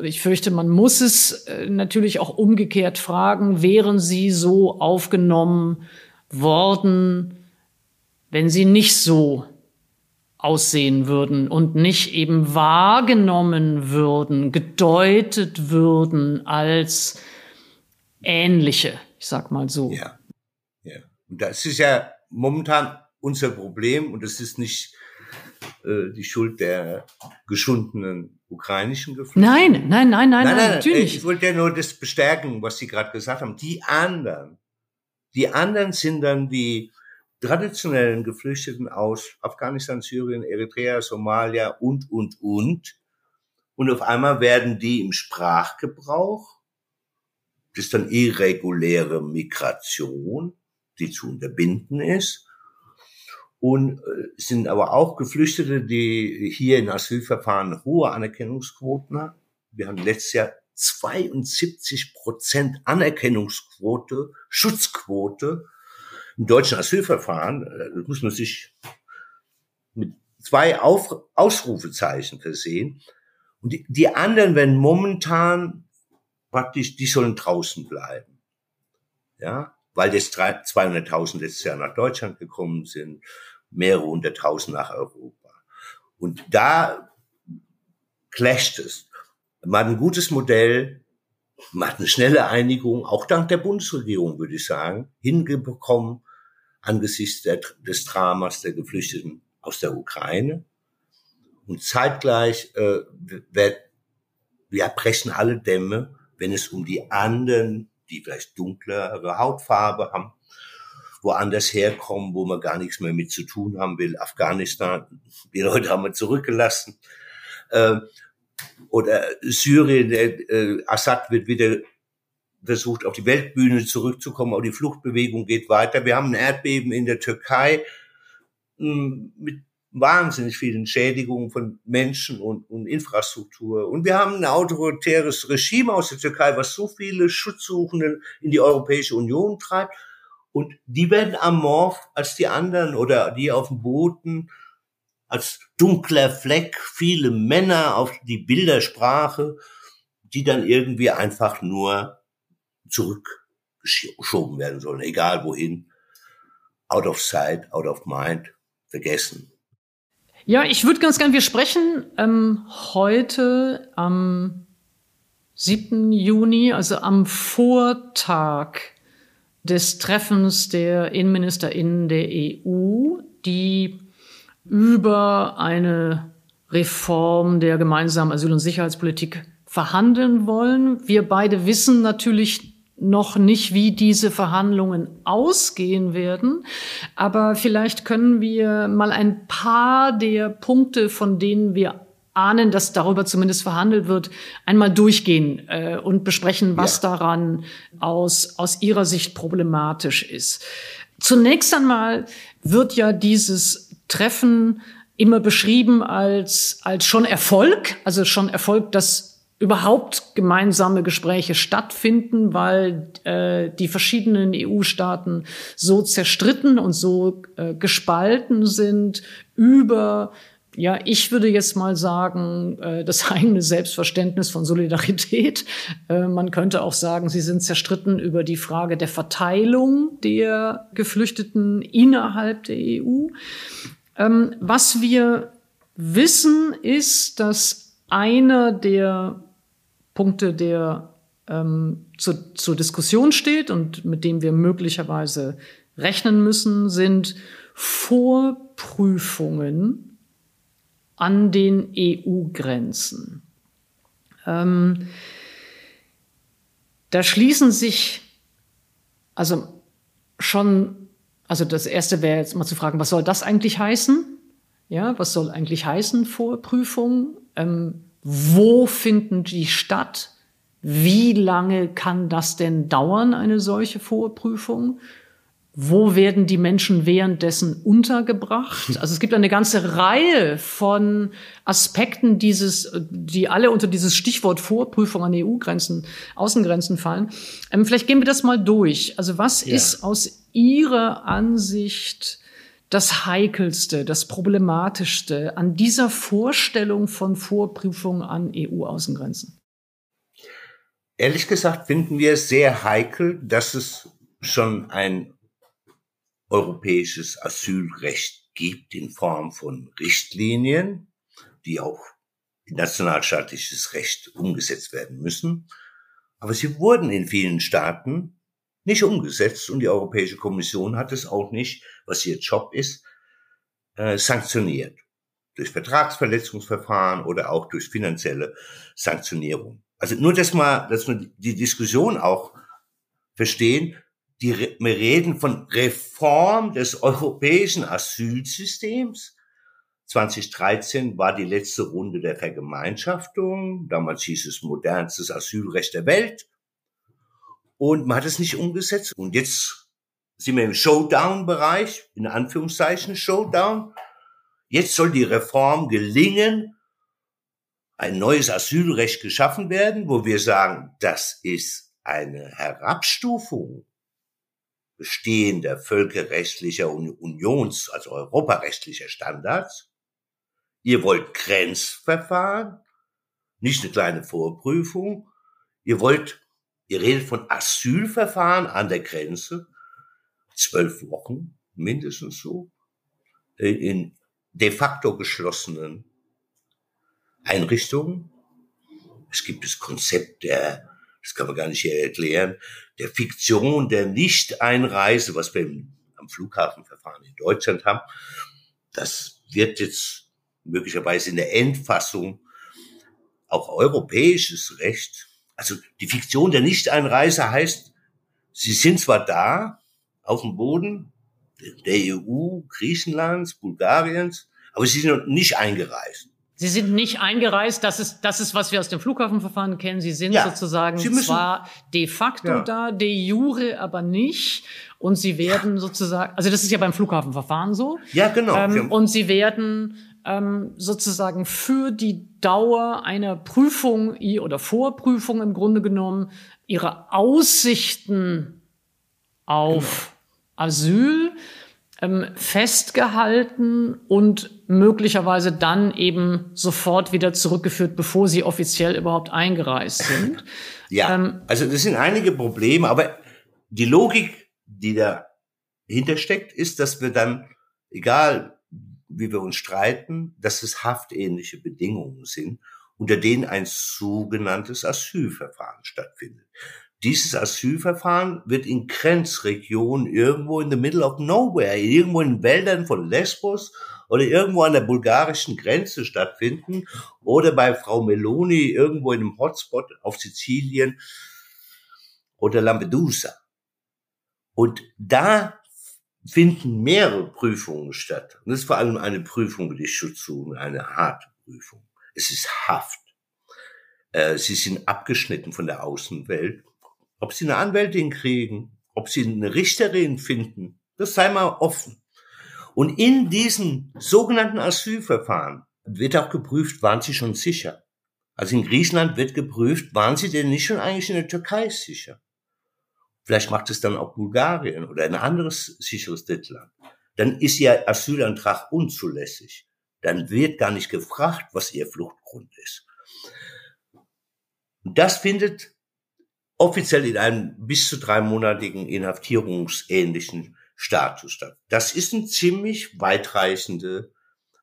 ich fürchte, man muss es äh, natürlich auch umgekehrt fragen, wären sie so aufgenommen worden, wenn sie nicht so aussehen würden und nicht eben wahrgenommen würden, gedeutet würden als ähnliche ich sag mal so. Ja. ja. Und das ist ja momentan unser Problem und es ist nicht äh, die Schuld der geschundenen ukrainischen Geflüchteten. Nein, nein, nein, nein, nein, nein natürlich. Ich wollte ja nur das bestärken, was Sie gerade gesagt haben. Die anderen, die anderen sind dann die traditionellen Geflüchteten aus Afghanistan, Syrien, Eritrea, Somalia und, und, und. Und auf einmal werden die im Sprachgebrauch das ist dann irreguläre Migration, die zu unterbinden ist. Und äh, sind aber auch Geflüchtete, die hier in Asylverfahren hohe Anerkennungsquoten haben. Wir haben letztes Jahr 72 Prozent Anerkennungsquote, Schutzquote im deutschen Asylverfahren. Äh, das muss man sich mit zwei Auf Ausrufezeichen versehen. Und die, die anderen werden momentan praktisch, die sollen draußen bleiben. Ja, weil jetzt 200.000 letztes Jahr nach Deutschland gekommen sind, mehrere hunderttausend nach Europa. Und da clasht es. Man hat ein gutes Modell, man hat eine schnelle Einigung, auch dank der Bundesregierung, würde ich sagen, hingekommen angesichts der, des Dramas der Geflüchteten aus der Ukraine. Und zeitgleich äh, wir, wir brechen alle Dämme wenn es um die anderen, die vielleicht dunklere Hautfarbe haben, woanders herkommen, wo man gar nichts mehr mit zu tun haben will. Afghanistan, die Leute haben wir zurückgelassen. Oder Syrien, äh, Assad wird wieder versucht, auf die Weltbühne zurückzukommen, aber die Fluchtbewegung geht weiter. Wir haben ein Erdbeben in der Türkei hm, mit wahnsinnig vielen Schädigungen von Menschen und, und Infrastruktur. Und wir haben ein autoritäres Regime aus der Türkei, was so viele Schutzsuchenden in die Europäische Union treibt. Und die werden amorph als die anderen oder die auf dem Booten als dunkler Fleck, viele Männer auf die Bildersprache, die dann irgendwie einfach nur zurückgeschoben werden sollen, egal wohin. Out of sight, out of mind, vergessen. Ja, ich würde ganz gern, wir sprechen ähm, heute am 7. Juni, also am Vortag des Treffens der InnenministerInnen der EU, die über eine Reform der gemeinsamen Asyl- und Sicherheitspolitik verhandeln wollen. Wir beide wissen natürlich noch nicht, wie diese Verhandlungen ausgehen werden. Aber vielleicht können wir mal ein paar der Punkte, von denen wir ahnen, dass darüber zumindest verhandelt wird, einmal durchgehen äh, und besprechen, was ja. daran aus, aus Ihrer Sicht problematisch ist. Zunächst einmal wird ja dieses Treffen immer beschrieben als, als schon Erfolg, also schon Erfolg, dass überhaupt gemeinsame Gespräche stattfinden, weil äh, die verschiedenen EU-Staaten so zerstritten und so äh, gespalten sind über ja, ich würde jetzt mal sagen, äh, das eigene Selbstverständnis von Solidarität. Äh, man könnte auch sagen, sie sind zerstritten über die Frage der Verteilung der Geflüchteten innerhalb der EU. Ähm, was wir wissen, ist, dass einer der Punkte, der ähm, zu, zur Diskussion steht und mit dem wir möglicherweise rechnen müssen, sind Vorprüfungen an den EU-Grenzen. Ähm, da schließen sich also schon, also das erste wäre jetzt mal zu fragen, was soll das eigentlich heißen? Ja, was soll eigentlich heißen Vorprüfung? Ähm, wo finden die statt? Wie lange kann das denn dauern, eine solche Vorprüfung? Wo werden die Menschen währenddessen untergebracht? Also es gibt eine ganze Reihe von Aspekten dieses, die alle unter dieses Stichwort Vorprüfung an EU-Grenzen, Außengrenzen fallen. Ähm, vielleicht gehen wir das mal durch. Also was ja. ist aus Ihrer Ansicht das Heikelste, das Problematischste an dieser Vorstellung von Vorprüfung an EU-Außengrenzen? Ehrlich gesagt finden wir es sehr heikel, dass es schon ein europäisches Asylrecht gibt in Form von Richtlinien, die auch in nationalstaatliches Recht umgesetzt werden müssen. Aber sie wurden in vielen Staaten nicht umgesetzt und die Europäische Kommission hat es auch nicht, was ihr Job ist, äh, sanktioniert. Durch Vertragsverletzungsverfahren oder auch durch finanzielle Sanktionierung. Also nur, dass wir, dass wir die Diskussion auch verstehen, die, wir reden von Reform des europäischen Asylsystems. 2013 war die letzte Runde der Vergemeinschaftung. Damals hieß es modernstes Asylrecht der Welt. Und man hat es nicht umgesetzt. Und jetzt sind wir im Showdown-Bereich, in Anführungszeichen Showdown. Jetzt soll die Reform gelingen, ein neues Asylrecht geschaffen werden, wo wir sagen, das ist eine Herabstufung bestehender völkerrechtlicher Unions, also europarechtlicher Standards. Ihr wollt Grenzverfahren, nicht eine kleine Vorprüfung. Ihr wollt Ihr redet von Asylverfahren an der Grenze, zwölf Wochen mindestens so, in de facto geschlossenen Einrichtungen. Es gibt das Konzept der, das kann man gar nicht hier erklären, der Fiktion der Nicht-Einreise, was wir am Flughafenverfahren in Deutschland haben. Das wird jetzt möglicherweise in der Endfassung auch europäisches Recht also die Fiktion der Nichteinreise heißt, sie sind zwar da, auf dem Boden der EU, Griechenlands, Bulgariens, aber sie sind nicht eingereist. Sie sind nicht eingereist, das ist, das ist, was wir aus dem Flughafenverfahren kennen. Sie sind ja, sozusagen Sie zwar de facto ja. da, de jure aber nicht. Und sie werden ja. sozusagen, also das ist ja beim Flughafenverfahren so. Ja, genau. Ähm, und sie werden ähm, sozusagen für die Dauer einer Prüfung oder Vorprüfung im Grunde genommen ihre Aussichten auf genau. Asyl ähm, festgehalten und möglicherweise dann eben sofort wieder zurückgeführt, bevor sie offiziell überhaupt eingereist sind. ja, ähm, also das sind einige Probleme, aber die Logik, die dahinter steckt, ist, dass wir dann, egal wie wir uns streiten, dass es haftähnliche Bedingungen sind, unter denen ein sogenanntes Asylverfahren stattfindet. Dieses Asylverfahren wird in Grenzregionen irgendwo in the middle of nowhere, irgendwo in Wäldern von Lesbos oder irgendwo an der bulgarischen Grenze stattfinden oder bei Frau Meloni irgendwo in einem Hotspot auf Sizilien oder Lampedusa. Und da finden mehrere Prüfungen statt. Und das ist vor allem eine Prüfung über die Schutzzonen, eine harte Prüfung. Es ist Haft. Äh, sie sind abgeschnitten von der Außenwelt. Ob sie eine Anwältin kriegen, ob sie eine Richterin finden, das sei mal offen. Und in diesen sogenannten Asylverfahren wird auch geprüft, waren sie schon sicher. Also in Griechenland wird geprüft, waren sie denn nicht schon eigentlich in der Türkei sicher? Vielleicht macht es dann auch Bulgarien oder ein anderes sicheres Drittland. Dann ist ihr Asylantrag unzulässig. Dann wird gar nicht gefragt, was ihr Fluchtgrund ist. Das findet offiziell in einem bis zu dreimonatigen inhaftierungsähnlichen Status statt. Das ist eine ziemlich weitreichende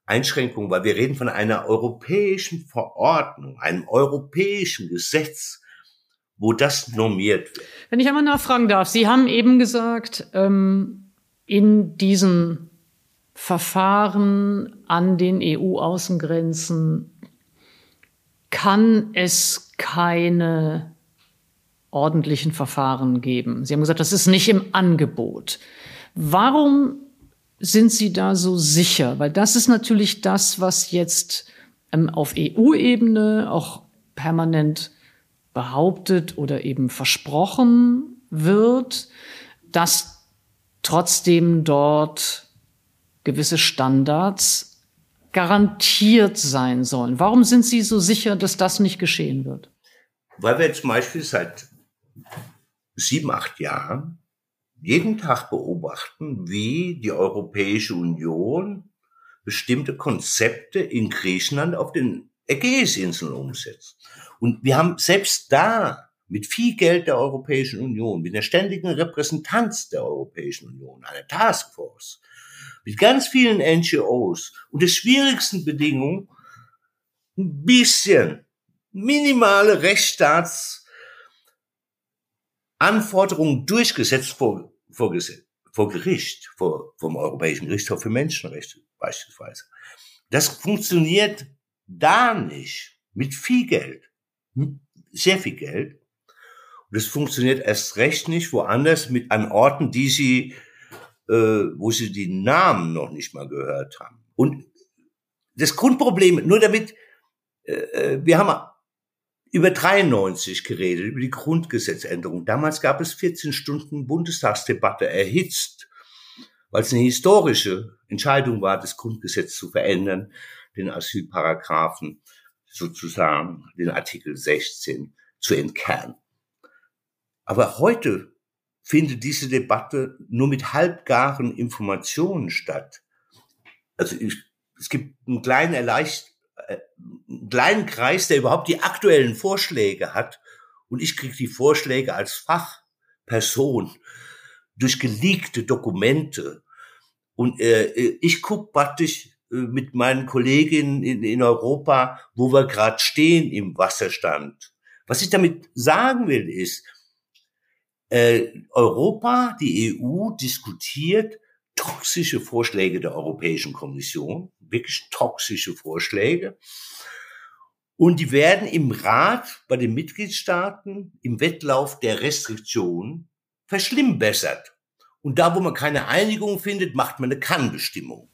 Einschränkung, weil wir reden von einer europäischen Verordnung, einem europäischen Gesetz, wo das normiert wird. Wenn ich einmal nachfragen darf, Sie haben eben gesagt, ähm, in diesen Verfahren an den EU-Außengrenzen kann es keine ordentlichen Verfahren geben. Sie haben gesagt, das ist nicht im Angebot. Warum sind Sie da so sicher? Weil das ist natürlich das, was jetzt ähm, auf EU-Ebene auch permanent behauptet oder eben versprochen wird, dass trotzdem dort gewisse Standards garantiert sein sollen. Warum sind Sie so sicher, dass das nicht geschehen wird? Weil wir zum Beispiel seit sieben, acht Jahren jeden Tag beobachten, wie die Europäische Union bestimmte Konzepte in Griechenland auf den Ägäisinseln umsetzt. Und wir haben selbst da mit viel Geld der Europäischen Union, mit der ständigen Repräsentanz der Europäischen Union, einer Taskforce, mit ganz vielen NGOs und der schwierigsten Bedingungen ein bisschen minimale Rechtsstaatsanforderungen durchgesetzt vor, vor, vor Gericht, vor, vom Europäischen Gerichtshof für Menschenrechte beispielsweise. Das funktioniert da nicht mit viel Geld, sehr viel Geld. Und es funktioniert erst recht nicht woanders mit an Orten, die sie äh, wo sie die Namen noch nicht mal gehört haben. Und das Grundproblem, nur damit, äh, äh wir haben über 93 geredet, über die Grundgesetzänderung. Damals gab es 14 Stunden Bundestagsdebatte erhitzt, weil es eine historische Entscheidung war, das Grundgesetz zu verändern, den Asylparagraphen sozusagen, den Artikel 16 zu entkernen. Aber heute findet diese Debatte nur mit halbgaren Informationen statt. Also ich, es gibt einen kleinen, erleicht, äh, einen kleinen Kreis, der überhaupt die aktuellen Vorschläge hat. Und ich kriege die Vorschläge als Fachperson durch geleakte Dokumente. Und äh, ich gucke praktisch mit meinen Kolleginnen in, in Europa, wo wir gerade stehen im Wasserstand. Was ich damit sagen will, ist, äh, Europa, die EU diskutiert toxische Vorschläge der Europäischen Kommission, wirklich toxische Vorschläge. Und die werden im Rat bei den Mitgliedstaaten im Wettlauf der Restriktion verschlimmbessert. Und da, wo man keine Einigung findet, macht man eine Kannbestimmung.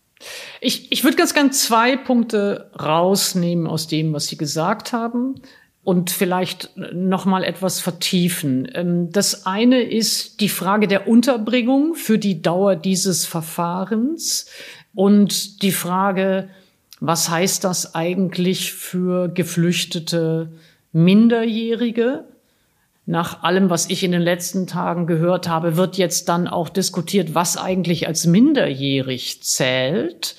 Ich, ich würde ganz gern zwei Punkte rausnehmen aus dem, was Sie gesagt haben und vielleicht noch mal etwas vertiefen. Ähm, das eine ist die Frage der Unterbringung für die Dauer dieses Verfahrens und die Frage, was heißt das eigentlich für geflüchtete Minderjährige? Nach allem, was ich in den letzten Tagen gehört habe, wird jetzt dann auch diskutiert, was eigentlich als minderjährig zählt.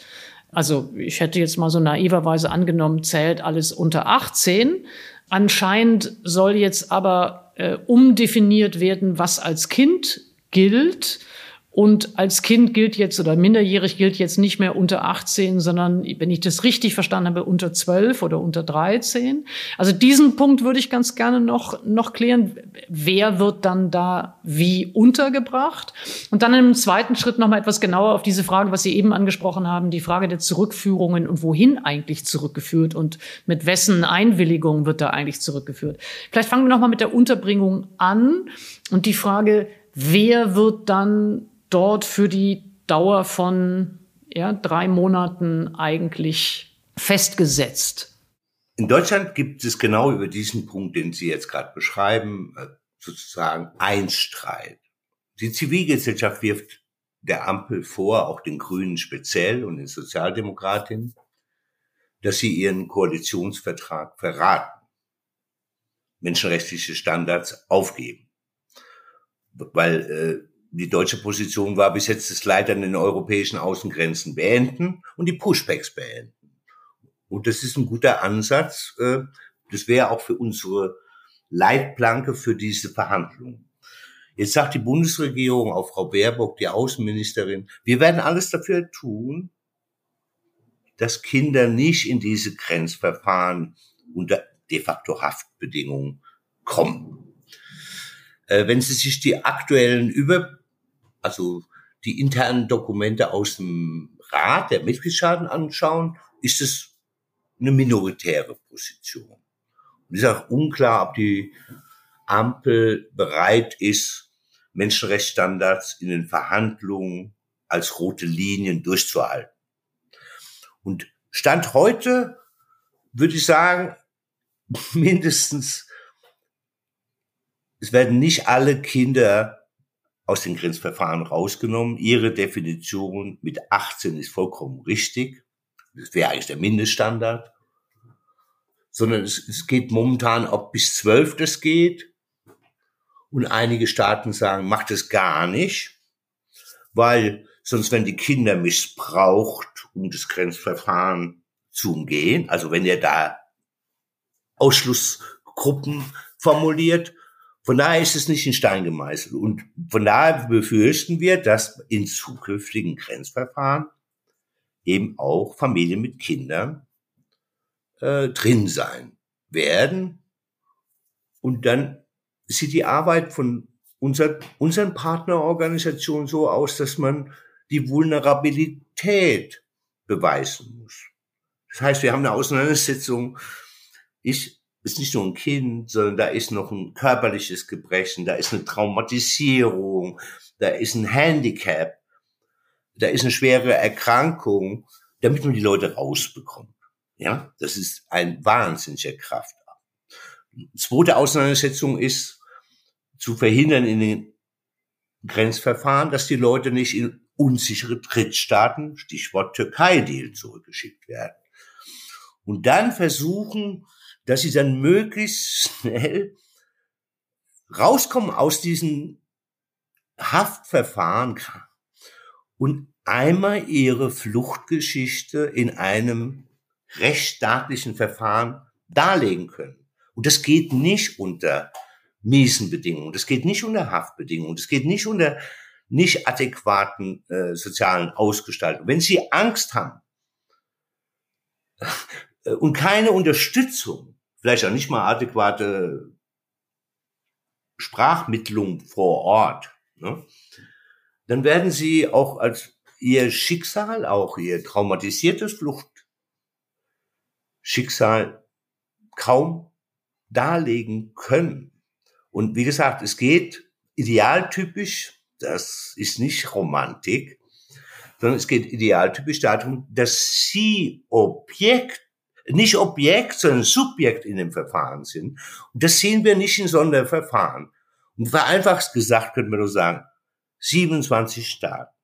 Also ich hätte jetzt mal so naiverweise angenommen, zählt alles unter 18. Anscheinend soll jetzt aber äh, umdefiniert werden, was als Kind gilt. Und als Kind gilt jetzt oder minderjährig gilt jetzt nicht mehr unter 18, sondern, wenn ich das richtig verstanden habe, unter 12 oder unter 13. Also diesen Punkt würde ich ganz gerne noch, noch klären. Wer wird dann da wie untergebracht? Und dann im zweiten Schritt nochmal etwas genauer auf diese Frage, was Sie eben angesprochen haben, die Frage der Zurückführungen und wohin eigentlich zurückgeführt und mit wessen Einwilligung wird da eigentlich zurückgeführt. Vielleicht fangen wir nochmal mit der Unterbringung an und die Frage, wer wird dann dort für die Dauer von ja, drei Monaten eigentlich festgesetzt. In Deutschland gibt es genau über diesen Punkt, den Sie jetzt gerade beschreiben, äh, sozusagen ein Streit. Die Zivilgesellschaft wirft der Ampel vor, auch den Grünen speziell und den Sozialdemokratinnen, dass sie ihren Koalitionsvertrag verraten, menschenrechtliche Standards aufgeben. Weil äh, die deutsche Position war bis jetzt das Leitern in den europäischen Außengrenzen beenden und die Pushbacks beenden. Und das ist ein guter Ansatz. Äh, das wäre auch für unsere Leitplanke für diese Verhandlungen. Jetzt sagt die Bundesregierung, auch Frau Baerbock, die Außenministerin, wir werden alles dafür tun, dass Kinder nicht in diese Grenzverfahren unter de facto Haftbedingungen kommen. Äh, wenn Sie sich die aktuellen Über also die internen Dokumente aus dem Rat der Mitgliedstaaten anschauen, ist es eine minoritäre Position. Und es ist auch unklar, ob die Ampel bereit ist, Menschenrechtsstandards in den Verhandlungen als rote Linien durchzuhalten. Und Stand heute würde ich sagen, mindestens, es werden nicht alle Kinder aus den Grenzverfahren rausgenommen. Ihre Definition mit 18 ist vollkommen richtig. Das wäre eigentlich der Mindeststandard. Sondern es, es geht momentan, ob bis 12 das geht. Und einige Staaten sagen, macht es gar nicht, weil sonst werden die Kinder missbraucht, um das Grenzverfahren zu umgehen. Also wenn er da Ausschlussgruppen formuliert, von daher ist es nicht in Stein gemeißelt. Und von daher befürchten wir, dass in zukünftigen Grenzverfahren eben auch Familien mit Kindern äh, drin sein werden. Und dann sieht die Arbeit von unser, unseren Partnerorganisationen so aus, dass man die Vulnerabilität beweisen muss. Das heißt, wir haben eine Auseinandersetzung. Ich ist nicht nur ein Kind, sondern da ist noch ein körperliches Gebrechen, da ist eine Traumatisierung, da ist ein Handicap, da ist eine schwere Erkrankung, damit man die Leute rausbekommt. Ja, das ist ein wahnsinniger Kraft. Zweite Auseinandersetzung ist zu verhindern in den Grenzverfahren, dass die Leute nicht in unsichere Drittstaaten, Stichwort Türkei-Deal, zurückgeschickt werden. Und dann versuchen, dass sie dann möglichst schnell rauskommen aus diesen Haftverfahren und einmal ihre Fluchtgeschichte in einem rechtsstaatlichen Verfahren darlegen können. Und das geht nicht unter miesen Bedingungen, das geht nicht unter Haftbedingungen, das geht nicht unter nicht adäquaten äh, sozialen Ausgestaltungen. Wenn Sie Angst haben und keine Unterstützung, vielleicht auch nicht mal adäquate Sprachmittlung vor Ort, ne? dann werden sie auch als ihr Schicksal, auch ihr traumatisiertes Fluchtschicksal kaum darlegen können. Und wie gesagt, es geht idealtypisch, das ist nicht Romantik, sondern es geht idealtypisch darum, dass sie Objekt nicht Objekt, sondern Subjekt in dem Verfahren sind. Und das sehen wir nicht in Sonderverfahren. Und vereinfacht gesagt könnte man nur sagen, 27 Staaten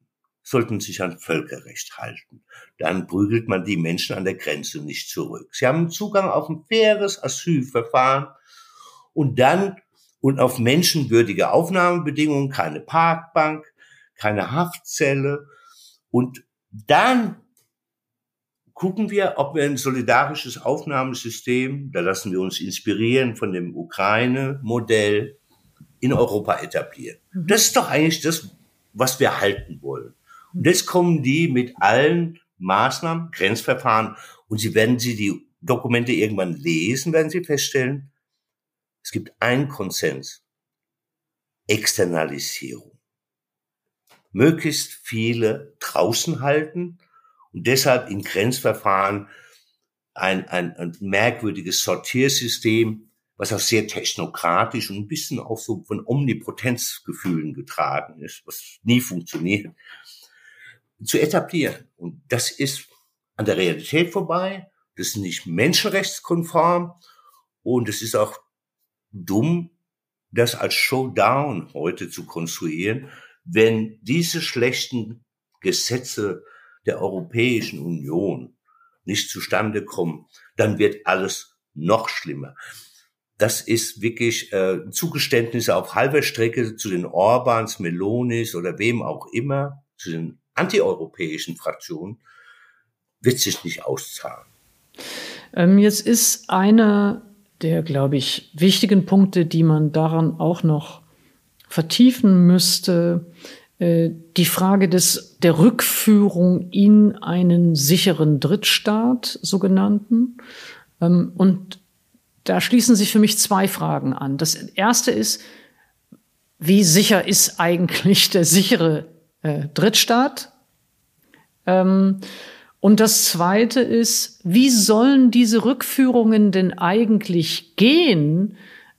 sollten sich an Völkerrecht halten. Dann prügelt man die Menschen an der Grenze nicht zurück. Sie haben Zugang auf ein faires Asylverfahren und dann und auf menschenwürdige Aufnahmebedingungen, keine Parkbank, keine Haftzelle. Und dann gucken wir, ob wir ein solidarisches Aufnahmesystem, da lassen wir uns inspirieren von dem Ukraine-Modell, in Europa etablieren. Mhm. Das ist doch eigentlich das, was wir halten wollen. Und jetzt kommen die mit allen Maßnahmen, Grenzverfahren, und Sie werden Sie die Dokumente irgendwann lesen, werden Sie feststellen, es gibt einen Konsens. Externalisierung. Möglichst viele draußen halten und deshalb in Grenzverfahren ein, ein, ein merkwürdiges Sortiersystem, was auch sehr technokratisch und ein bisschen auch so von Omnipotenzgefühlen getragen ist, was nie funktioniert, zu etablieren. Und das ist an der Realität vorbei, das ist nicht menschenrechtskonform und es ist auch dumm, das als Showdown heute zu konstruieren, wenn diese schlechten Gesetze der Europäischen Union nicht zustande kommen, dann wird alles noch schlimmer. Das ist wirklich äh, Zugeständnisse auf halber Strecke zu den Orbans, Melonis oder wem auch immer, zu den antieuropäischen Fraktionen, wird sich nicht auszahlen. Ähm, jetzt ist einer der, glaube ich, wichtigen Punkte, die man daran auch noch vertiefen müsste, die Frage des, der Rückführung in einen sicheren Drittstaat, sogenannten. Ähm, und da schließen sich für mich zwei Fragen an. Das erste ist, wie sicher ist eigentlich der sichere äh, Drittstaat? Ähm, und das Zweite ist, wie sollen diese Rückführungen denn eigentlich gehen,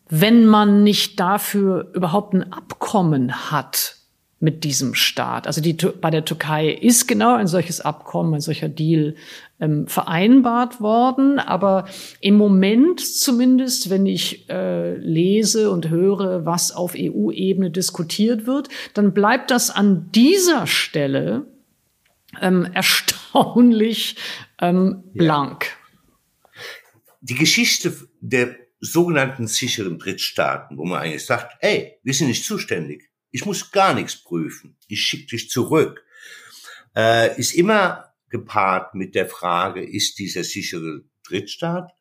wenn man nicht dafür überhaupt ein Abkommen hat mit diesem Staat? Also die, bei der Türkei ist genau ein solches Abkommen, ein solcher Deal ähm, vereinbart worden. Aber im Moment zumindest, wenn ich äh, lese und höre, was auf EU-Ebene diskutiert wird, dann bleibt das an dieser Stelle ähm, erstaunlich ähm, blank. Die Geschichte der sogenannten sicheren Drittstaaten, wo man eigentlich sagt, ey, wir sind nicht zuständig, ich muss gar nichts prüfen, ich schicke dich zurück, äh, ist immer gepaart mit der Frage, ist dieser sichere Drittstaat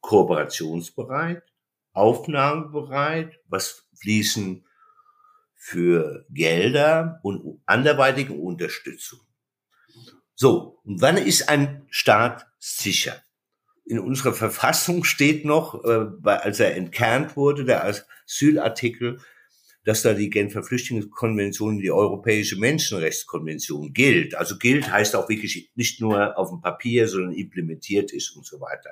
kooperationsbereit, aufnahmebereit, was fließen für Gelder und anderweitige Unterstützung. So, und wann ist ein Staat sicher? In unserer Verfassung steht noch, äh, als er entkernt wurde, der Asylartikel, dass da die Genfer Flüchtlingskonvention, die Europäische Menschenrechtskonvention gilt. Also gilt heißt auch wirklich nicht nur auf dem Papier, sondern implementiert ist und so weiter.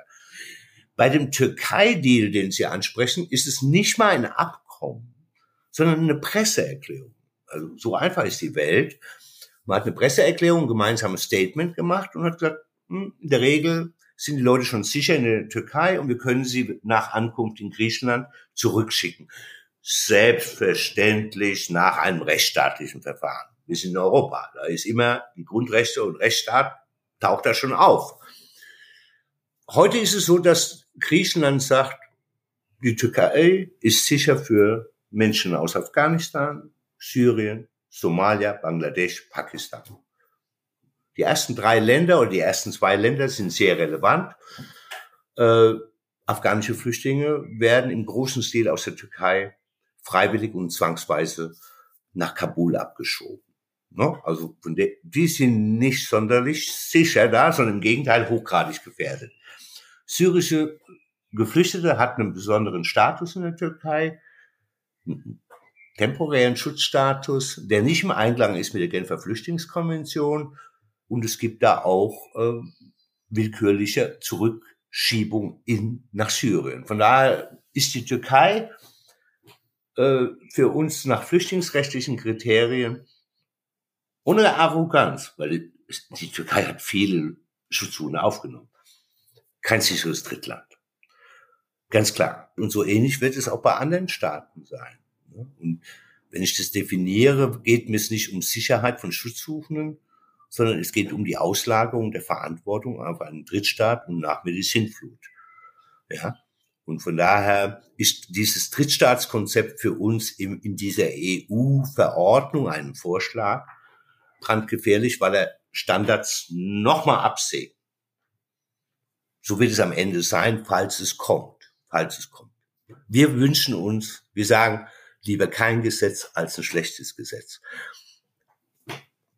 Bei dem Türkei-Deal, den Sie ansprechen, ist es nicht mal ein Abkommen, sondern eine Presseerklärung. Also so einfach ist die Welt. Man hat eine Presseerklärung, ein gemeinsames Statement gemacht und hat gesagt, hm, in der Regel sind die Leute schon sicher in der Türkei und wir können sie nach Ankunft in Griechenland zurückschicken. Selbstverständlich nach einem rechtsstaatlichen Verfahren. Wir sind in Europa. Da ist immer die Grundrechte und Rechtsstaat taucht da schon auf. Heute ist es so, dass Griechenland sagt, die Türkei ist sicher für Menschen aus Afghanistan, Syrien, Somalia, Bangladesch, Pakistan. Die ersten drei Länder oder die ersten zwei Länder sind sehr relevant. Äh, afghanische Flüchtlinge werden im großen Stil aus der Türkei freiwillig und zwangsweise nach Kabul abgeschoben. Ne? Also von der, die sind nicht sonderlich sicher da, sondern im Gegenteil hochgradig gefährdet. Syrische Geflüchtete hatten einen besonderen Status in der Türkei temporären Schutzstatus, der nicht im Einklang ist mit der Genfer Flüchtlingskonvention. Und es gibt da auch äh, willkürliche Zurückschiebung in, nach Syrien. Von daher ist die Türkei äh, für uns nach flüchtlingsrechtlichen Kriterien ohne Arroganz, weil die, Türkei hat viele Schutzzonen aufgenommen. Kein sicheres Drittland. Ganz klar. Und so ähnlich wird es auch bei anderen Staaten sein. Und wenn ich das definiere, geht mir es nicht um Sicherheit von Schutzsuchenden, sondern es geht um die Auslagerung der Verantwortung auf einen Drittstaat und nach Sintflut. Ja. Und von daher ist dieses Drittstaatskonzept für uns in, in dieser EU-Verordnung, einen Vorschlag, brandgefährlich, weil er Standards nochmal absägt. So wird es am Ende sein, falls es kommt, falls es kommt. Wir wünschen uns, wir sagen, lieber kein Gesetz als ein schlechtes Gesetz.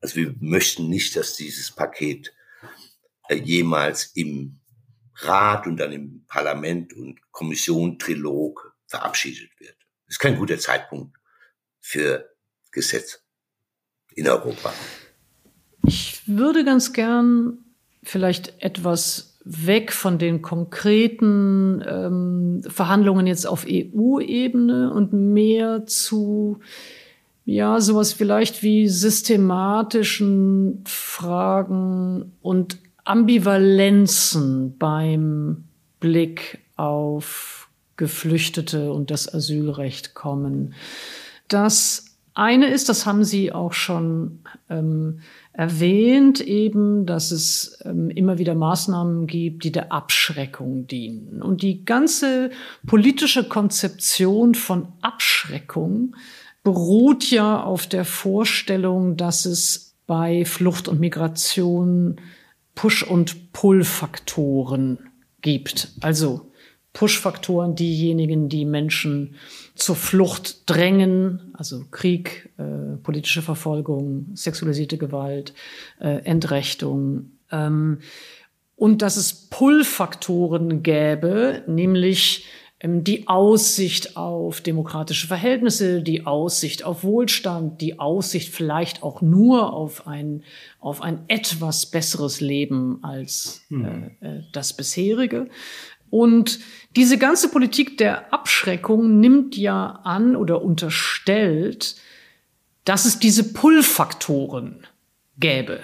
Also wir möchten nicht, dass dieses Paket äh, jemals im Rat und dann im Parlament und Kommission Trilog verabschiedet wird. Das ist kein guter Zeitpunkt für Gesetze in Europa. Ich würde ganz gern vielleicht etwas weg von den konkreten ähm, Verhandlungen jetzt auf EU-Ebene und mehr zu ja sowas vielleicht wie systematischen Fragen und Ambivalenzen beim Blick auf Geflüchtete und das Asylrecht kommen. Das eine ist, das haben Sie auch schon ähm, erwähnt, eben, dass es ähm, immer wieder Maßnahmen gibt, die der Abschreckung dienen. Und die ganze politische Konzeption von Abschreckung beruht ja auf der Vorstellung, dass es bei Flucht und Migration Push- und Pull-Faktoren gibt. Also Push-Faktoren, diejenigen, die Menschen zur Flucht drängen, also Krieg, äh, politische Verfolgung, sexualisierte Gewalt, äh, Entrechtung. Ähm, und dass es Pull-Faktoren gäbe, nämlich die Aussicht auf demokratische Verhältnisse, die Aussicht auf Wohlstand, die Aussicht vielleicht auch nur auf ein, auf ein etwas besseres Leben als hm. äh, äh das bisherige. Und diese ganze Politik der Abschreckung nimmt ja an oder unterstellt, dass es diese Pull-Faktoren gäbe.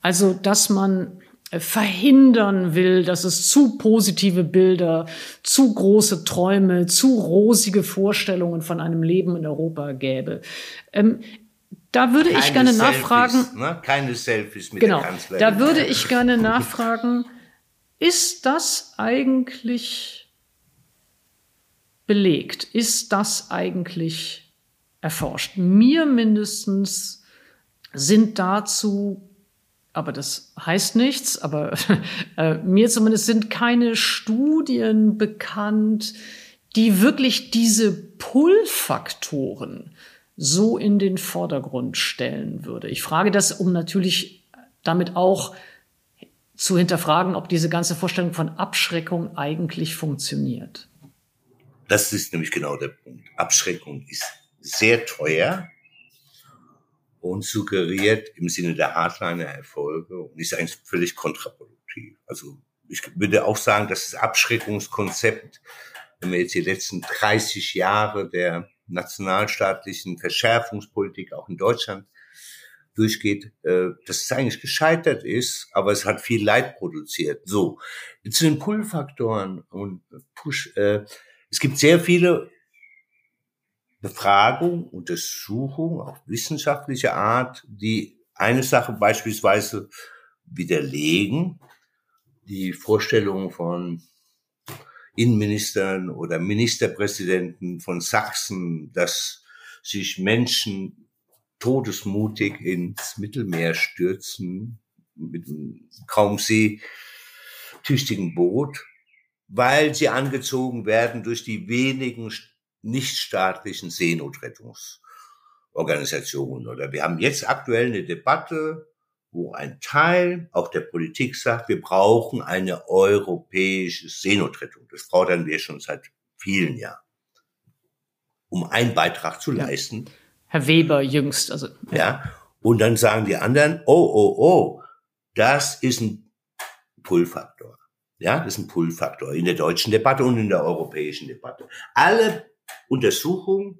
Also, dass man verhindern will, dass es zu positive Bilder, zu große Träume, zu rosige Vorstellungen von einem Leben in Europa gäbe. Ähm, da würde Keine ich gerne Selfies, nachfragen. Ne? Keine Selfies mit genau, der Kanzlerin. Da würde ich gerne nachfragen, ist das eigentlich belegt? Ist das eigentlich erforscht? Mir mindestens sind dazu, aber das heißt nichts, aber äh, mir zumindest sind keine Studien bekannt, die wirklich diese Pull-Faktoren so in den Vordergrund stellen würde. Ich frage das, um natürlich damit auch zu hinterfragen, ob diese ganze Vorstellung von Abschreckung eigentlich funktioniert. Das ist nämlich genau der Punkt. Abschreckung ist sehr teuer und suggeriert im Sinne der Hardliner Erfolge und ist eigentlich völlig kontraproduktiv. Also ich würde auch sagen, dass das Abschreckungskonzept, wenn wir jetzt die letzten 30 Jahre der nationalstaatlichen Verschärfungspolitik auch in Deutschland durchgeht, äh, dass es eigentlich gescheitert ist, aber es hat viel Leid produziert. So, zu den Pull-Faktoren und Push. Äh, es gibt sehr viele Befragungen, Untersuchungen, auch wissenschaftlicher Art, die eine Sache beispielsweise widerlegen, die Vorstellung von Innenministern oder Ministerpräsidenten von Sachsen, dass sich Menschen todesmutig ins Mittelmeer stürzen mit einem kaum seetüchtigen Boot, weil sie angezogen werden durch die wenigen nichtstaatlichen Seenotrettungsorganisationen. Oder wir haben jetzt aktuell eine Debatte, wo ein Teil auch der Politik sagt, wir brauchen eine europäische Seenotrettung. Das fordern wir schon seit vielen Jahren, um einen Beitrag zu leisten. Herr Weber jüngst. Also, ja. Und dann sagen die anderen, oh, oh, oh, das ist ein Pull-Faktor. Ja, das ist ein Pull-Faktor in der deutschen Debatte und in der europäischen Debatte. Alle Untersuchungen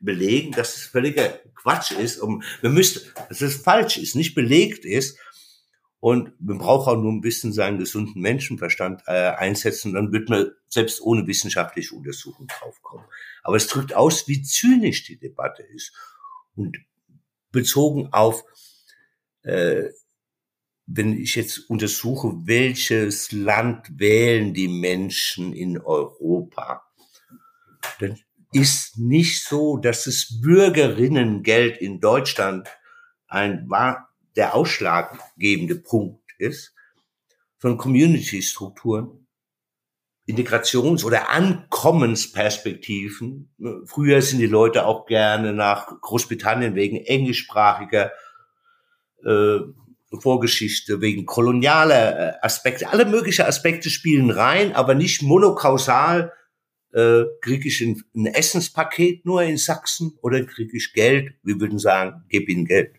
belegen, dass es völliger Quatsch ist. Um, wir müssten, dass es falsch ist, nicht belegt ist. Und man braucht auch nur ein bisschen seinen gesunden Menschenverstand äh, einsetzen, dann wird man selbst ohne wissenschaftliche Untersuchung draufkommen. Aber es drückt aus, wie zynisch die Debatte ist. Und bezogen auf, äh, wenn ich jetzt untersuche, welches Land wählen die Menschen in Europa, dann ist nicht so, dass das Bürgerinnengeld in Deutschland ein war der ausschlaggebende Punkt ist, von Community-Strukturen Integrations- oder Ankommensperspektiven. Früher sind die Leute auch gerne nach Großbritannien wegen englischsprachiger äh, Vorgeschichte, wegen kolonialer äh, Aspekte. Alle möglichen Aspekte spielen rein, aber nicht monokausal. Äh, kriege ich ein, ein Essenspaket nur in Sachsen oder kriege ich Geld? Wir würden sagen, gib ihnen Geld.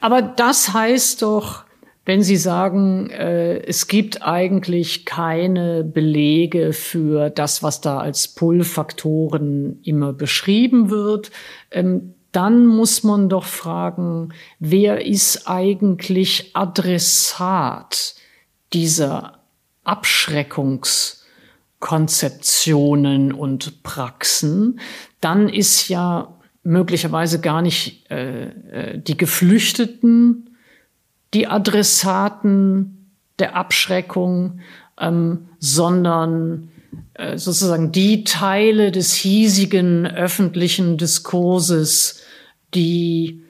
Aber das heißt doch, wenn Sie sagen, äh, es gibt eigentlich keine Belege für das, was da als Pull-Faktoren immer beschrieben wird, ähm, dann muss man doch fragen, wer ist eigentlich Adressat dieser Abschreckungskonzeptionen und Praxen? Dann ist ja möglicherweise gar nicht äh, äh die Geflüchteten die Adressaten der Abschreckung, ähm, sondern äh, sozusagen die Teile des hiesigen öffentlichen Diskurses, die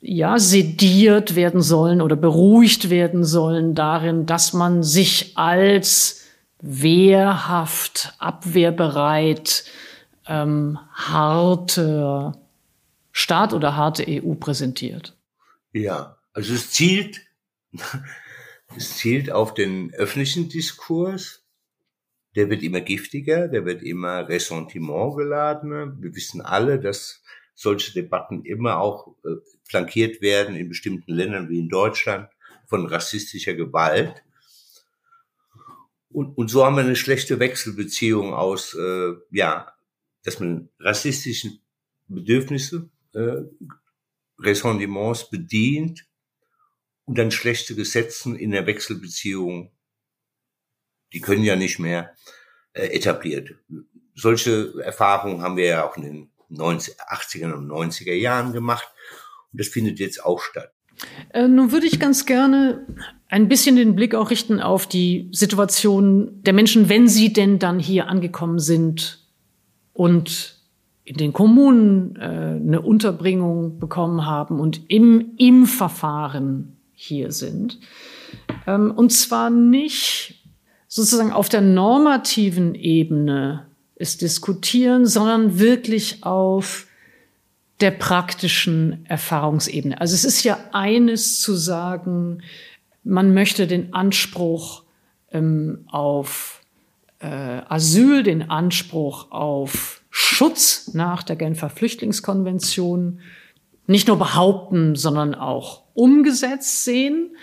ja sediert werden sollen oder beruhigt werden sollen darin, dass man sich als wehrhaft, abwehrbereit, ähm, harte Staat oder harte EU präsentiert. Ja, also es zielt, es zielt auf den öffentlichen Diskurs. Der wird immer giftiger, der wird immer Ressentiment geladener. Wir wissen alle, dass solche Debatten immer auch äh, flankiert werden in bestimmten Ländern wie in Deutschland von rassistischer Gewalt. Und, und so haben wir eine schlechte Wechselbeziehung aus, äh, ja, dass man rassistischen Bedürfnisse, äh, Ressentiments bedient und dann schlechte Gesetzen in der Wechselbeziehung, die können ja nicht mehr äh, etabliert. Solche Erfahrungen haben wir ja auch in den 90, 80er und 90er Jahren gemacht. Und das findet jetzt auch statt. Äh, nun würde ich ganz gerne ein bisschen den Blick auch richten auf die Situation der Menschen, wenn sie denn dann hier angekommen sind und in den Kommunen äh, eine Unterbringung bekommen haben und im, im Verfahren hier sind. Ähm, und zwar nicht sozusagen auf der normativen Ebene es diskutieren, sondern wirklich auf der praktischen Erfahrungsebene. Also es ist ja eines zu sagen, man möchte den Anspruch ähm, auf äh, Asyl, den Anspruch auf Schutz nach der Genfer Flüchtlingskonvention nicht nur behaupten, sondern auch umgesetzt sehen.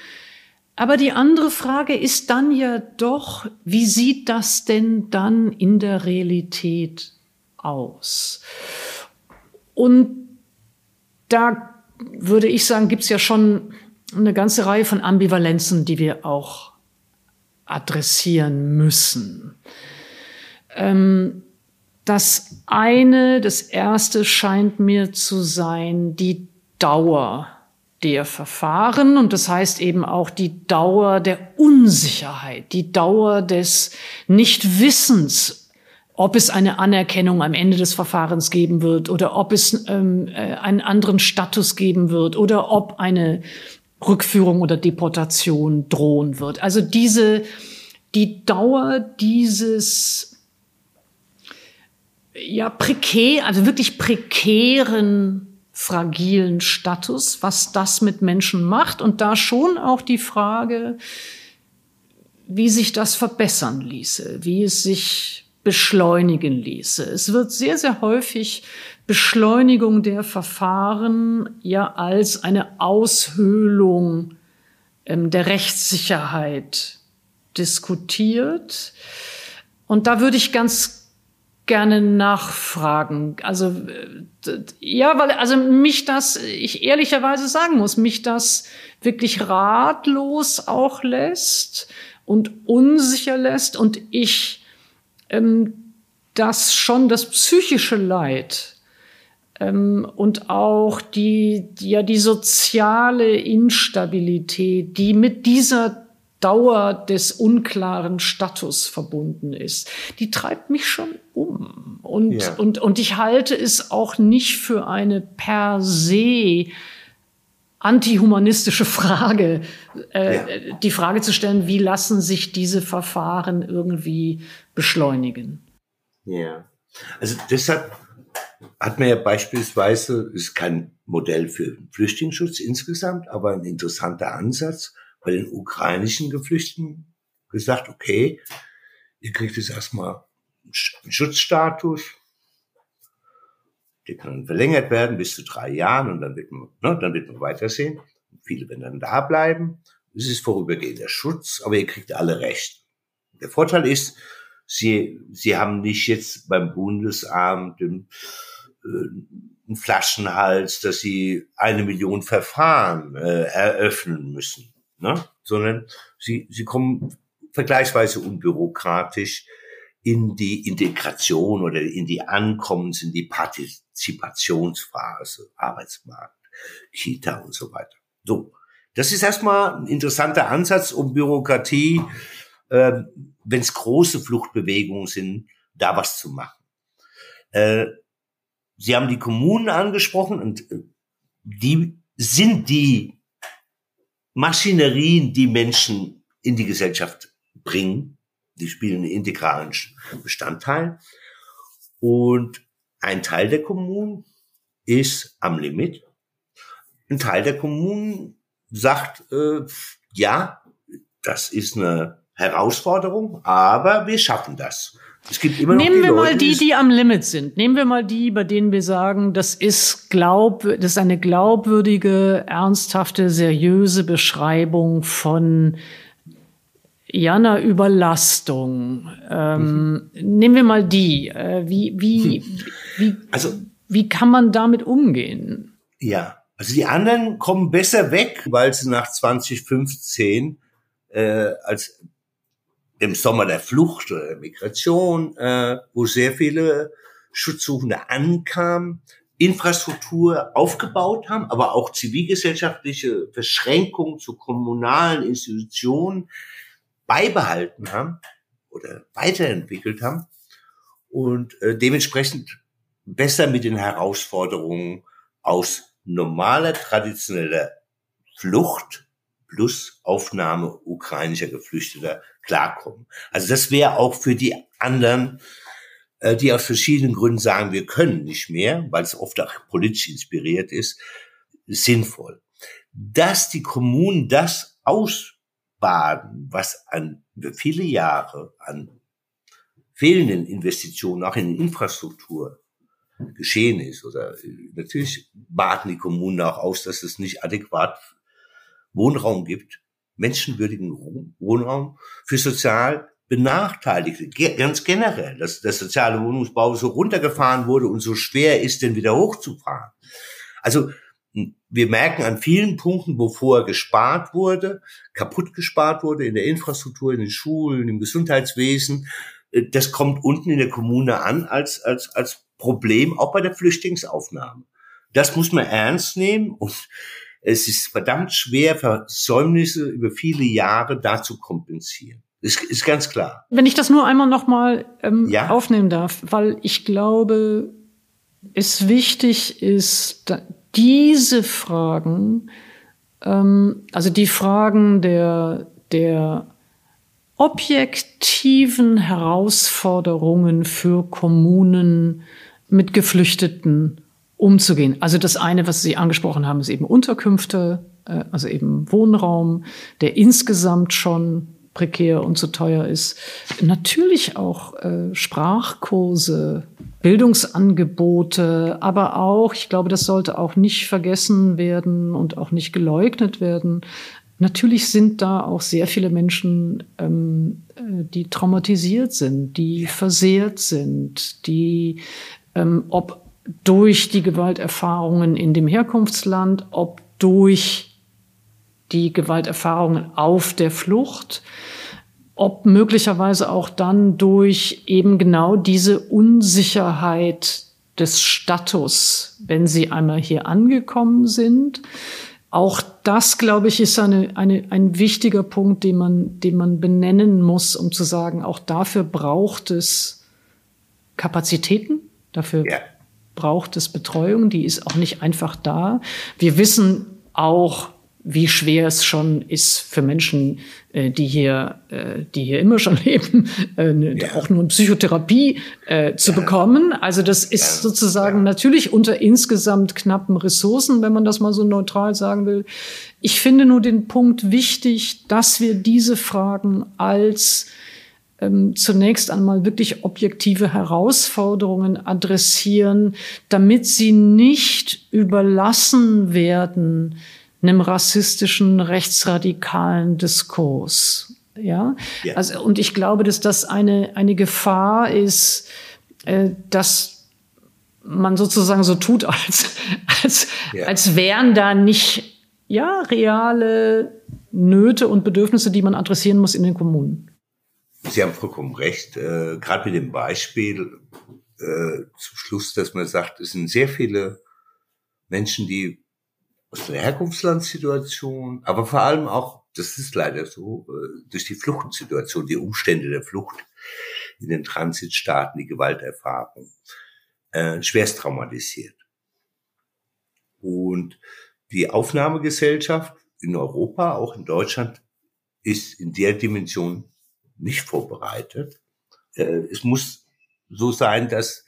Aber die andere Frage ist dann ja doch, wie sieht das denn dann in der Realität aus? Und da würde ich sagen, gibt es ja schon eine ganze Reihe von Ambivalenzen, die wir auch adressieren müssen. Ähm, das eine, das erste scheint mir zu sein, die Dauer der Verfahren und das heißt eben auch die Dauer der Unsicherheit, die Dauer des Nichtwissens, ob es eine Anerkennung am Ende des Verfahrens geben wird oder ob es ähm, äh, einen anderen Status geben wird oder ob eine Rückführung oder Deportation drohen wird. Also diese, die Dauer dieses, ja, prekär, also wirklich prekären fragilen Status, was das mit Menschen macht und da schon auch die Frage, wie sich das verbessern ließe, wie es sich beschleunigen ließe. Es wird sehr, sehr häufig Beschleunigung der Verfahren ja als eine Aushöhlung ähm, der Rechtssicherheit diskutiert. Und da würde ich ganz gerne nachfragen. Also ja, weil also mich das, ich ehrlicherweise sagen muss, mich das wirklich ratlos auch lässt und unsicher lässt und ich ähm, das schon das psychische Leid ähm, und auch die, die ja die soziale Instabilität, die mit dieser Dauer des unklaren Status verbunden ist, die treibt mich schon um. Und, ja. und, und ich halte es auch nicht für eine per se antihumanistische Frage, äh, ja. die Frage zu stellen, wie lassen sich diese Verfahren irgendwie beschleunigen? Ja, also deshalb hat man ja beispielsweise, ist kein Modell für Flüchtlingsschutz insgesamt, aber ein interessanter Ansatz bei den ukrainischen Geflüchteten gesagt, okay, ihr kriegt jetzt erstmal einen Schutzstatus, der kann verlängert werden bis zu drei Jahren und dann wird man, ne, dann wird man weitersehen. Viele werden dann da bleiben. Es ist vorübergehender Schutz, aber ihr kriegt alle Recht. Der Vorteil ist, sie, sie haben nicht jetzt beim Bundesamt im, äh, einen Flaschenhals, dass sie eine Million Verfahren äh, eröffnen müssen, ne? sondern sie, sie kommen vergleichsweise unbürokratisch in die Integration oder in die Ankommens, in die Partizipationsphase, Arbeitsmarkt, Kita und so weiter. So, das ist erstmal ein interessanter Ansatz, um Bürokratie, äh, wenn es große Fluchtbewegungen sind, da was zu machen. Äh, Sie haben die Kommunen angesprochen und äh, die sind die Maschinerien, die Menschen in die Gesellschaft bringen. Die spielen einen integralen Bestandteil. Und ein Teil der Kommunen ist am Limit. Ein Teil der Kommunen sagt, äh, ja, das ist eine Herausforderung, aber wir schaffen das. Es gibt immer noch Nehmen wir Leute, mal die, die am Limit sind. Nehmen wir mal die, bei denen wir sagen, das ist glaub, das ist eine glaubwürdige, ernsthafte, seriöse Beschreibung von ja, einer Überlastung. Ähm, mhm. Nehmen wir mal die. Äh, wie, wie, hm. wie, also, wie kann man damit umgehen? Ja, also die anderen kommen besser weg, weil sie nach 2015 äh, als im Sommer der Flucht oder der Migration, äh, wo sehr viele Schutzsuchende ankamen, Infrastruktur aufgebaut haben, aber auch zivilgesellschaftliche Verschränkungen zu kommunalen Institutionen beibehalten haben oder weiterentwickelt haben und äh, dementsprechend besser mit den Herausforderungen aus normaler, traditioneller Flucht plus Aufnahme ukrainischer Geflüchteter klarkommen. Also das wäre auch für die anderen, äh, die aus verschiedenen Gründen sagen, wir können nicht mehr, weil es oft auch politisch inspiriert ist, sinnvoll. Dass die Kommunen das ausbaden, was an viele Jahre an fehlenden Investitionen auch in Infrastruktur geschehen ist. Oder natürlich baten die Kommunen auch aus, dass es nicht adäquat Wohnraum gibt, menschenwürdigen Wohnraum für sozial Benachteiligte, ganz generell, dass der soziale Wohnungsbau so runtergefahren wurde und so schwer ist, den wieder hochzufahren. Also wir merken an vielen Punkten, wo vorher gespart wurde, kaputt gespart wurde in der Infrastruktur, in den Schulen, im Gesundheitswesen, äh, das kommt unten in der Kommune an als, als, als Problem, auch bei der Flüchtlingsaufnahme. Das muss man ernst nehmen und es ist verdammt schwer, Versäumnisse über viele Jahre da zu kompensieren. Ist, ist ganz klar. Wenn ich das nur einmal nochmal ähm, ja? aufnehmen darf, weil ich glaube, es wichtig ist, diese Fragen, ähm, also die Fragen der, der objektiven Herausforderungen für Kommunen mit Geflüchteten umzugehen. Also das eine, was Sie angesprochen haben, ist eben Unterkünfte, äh, also eben Wohnraum, der insgesamt schon prekär und zu teuer ist. Natürlich auch äh, Sprachkurse, Bildungsangebote, aber auch, ich glaube, das sollte auch nicht vergessen werden und auch nicht geleugnet werden. Natürlich sind da auch sehr viele Menschen, ähm, äh, die traumatisiert sind, die versehrt sind, die, ähm, ob durch die Gewalterfahrungen in dem Herkunftsland, ob durch die Gewalterfahrungen auf der Flucht, ob möglicherweise auch dann durch eben genau diese Unsicherheit des Status, wenn sie einmal hier angekommen sind. Auch das, glaube ich, ist eine, eine, ein wichtiger Punkt, den man, den man benennen muss, um zu sagen, auch dafür braucht es Kapazitäten, dafür ja braucht es Betreuung, die ist auch nicht einfach da. Wir wissen auch, wie schwer es schon ist für Menschen, äh, die hier, äh, die hier immer schon leben, äh, ne, ja. auch nur Psychotherapie äh, zu ja. bekommen. Also das ist ja. sozusagen natürlich unter insgesamt knappen Ressourcen, wenn man das mal so neutral sagen will. Ich finde nur den Punkt wichtig, dass wir diese Fragen als ähm, zunächst einmal wirklich objektive Herausforderungen adressieren, damit sie nicht überlassen werden einem rassistischen, rechtsradikalen Diskurs. Ja? ja. Also, und ich glaube, dass das eine, eine Gefahr ist, äh, dass man sozusagen so tut, als, als, ja. als wären da nicht, ja, reale Nöte und Bedürfnisse, die man adressieren muss in den Kommunen. Sie haben vollkommen recht. Äh, Gerade mit dem Beispiel äh, zum Schluss, dass man sagt, es sind sehr viele Menschen, die aus der Herkunftslandsituation, aber vor allem auch, das ist leider so, äh, durch die Fluchtsituation, die Umstände der Flucht in den Transitstaaten, die Gewalterfahrung, äh, schwerst traumatisiert. Und die Aufnahmegesellschaft in Europa, auch in Deutschland, ist in der Dimension nicht vorbereitet. Äh, es muss so sein, dass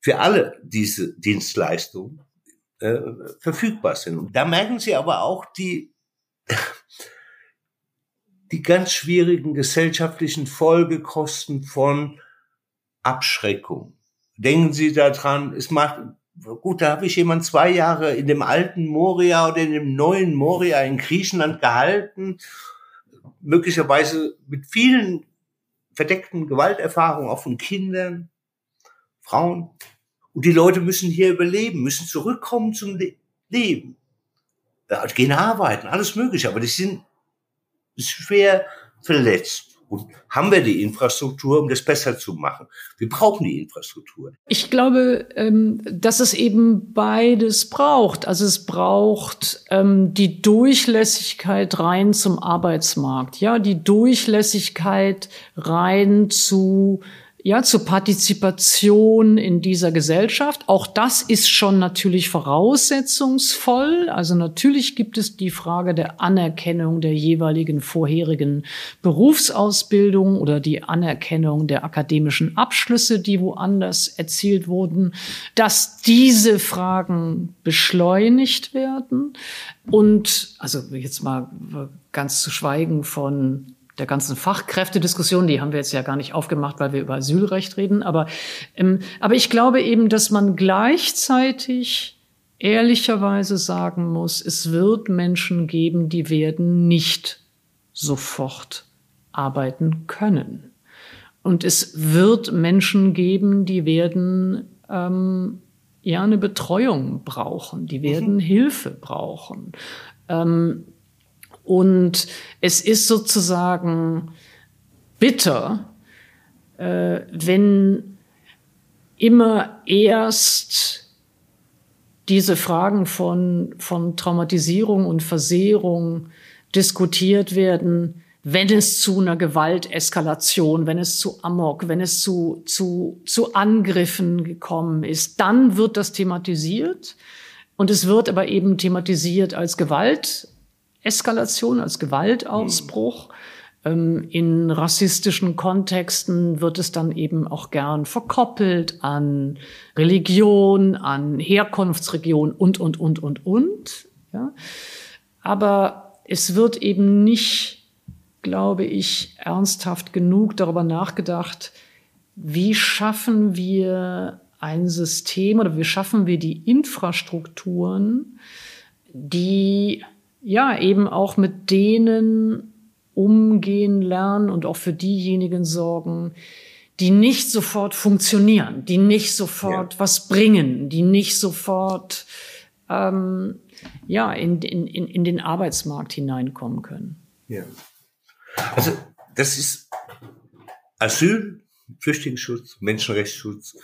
für alle diese Dienstleistungen äh, verfügbar sind. Und da merken Sie aber auch die, die ganz schwierigen gesellschaftlichen Folgekosten von Abschreckung. Denken Sie daran, es macht, gut, da habe ich jemand zwei Jahre in dem alten Moria oder in dem neuen Moria in Griechenland gehalten, möglicherweise mit vielen verdeckten Gewalterfahrungen, auch von Kindern, Frauen. Und die Leute müssen hier überleben, müssen zurückkommen zum Le Leben. Ja, gehen arbeiten, alles mögliche, aber die sind schwer verletzt. Und haben wir die Infrastruktur, um das besser zu machen? Wir brauchen die Infrastruktur. Ich glaube, ähm, dass es eben beides braucht. Also es braucht ähm, die Durchlässigkeit rein zum Arbeitsmarkt, ja, die Durchlässigkeit rein zu ja, zur Partizipation in dieser Gesellschaft. Auch das ist schon natürlich voraussetzungsvoll. Also natürlich gibt es die Frage der Anerkennung der jeweiligen vorherigen Berufsausbildung oder die Anerkennung der akademischen Abschlüsse, die woanders erzielt wurden, dass diese Fragen beschleunigt werden. Und also jetzt mal ganz zu schweigen von der ganzen Fachkräftediskussion, die haben wir jetzt ja gar nicht aufgemacht, weil wir über Asylrecht reden, aber, ähm, aber ich glaube eben, dass man gleichzeitig ehrlicherweise sagen muss, es wird Menschen geben, die werden nicht sofort arbeiten können. Und es wird Menschen geben, die werden ähm, ja eine Betreuung brauchen, die werden mhm. Hilfe brauchen. Ähm, und es ist sozusagen bitter, äh, wenn immer erst diese Fragen von, von Traumatisierung und Versehrung diskutiert werden, wenn es zu einer Gewalteskalation, wenn es zu Amok, wenn es zu, zu, zu Angriffen gekommen ist, dann wird das thematisiert. Und es wird aber eben thematisiert als Gewalt, Eskalation, als Gewaltausbruch. Mhm. in rassistischen Kontexten wird es dann eben auch gern verkoppelt an Religion, an Herkunftsregion und, und, und, und, und. Ja. Aber es wird eben nicht, glaube ich, ernsthaft genug darüber nachgedacht, wie schaffen wir ein System oder wie schaffen wir die Infrastrukturen, die ja, eben auch mit denen umgehen lernen und auch für diejenigen sorgen, die nicht sofort funktionieren, die nicht sofort ja. was bringen, die nicht sofort ähm, ja, in, in, in den Arbeitsmarkt hineinkommen können. Ja. Also das ist Asyl, Flüchtlingsschutz, Menschenrechtsschutz.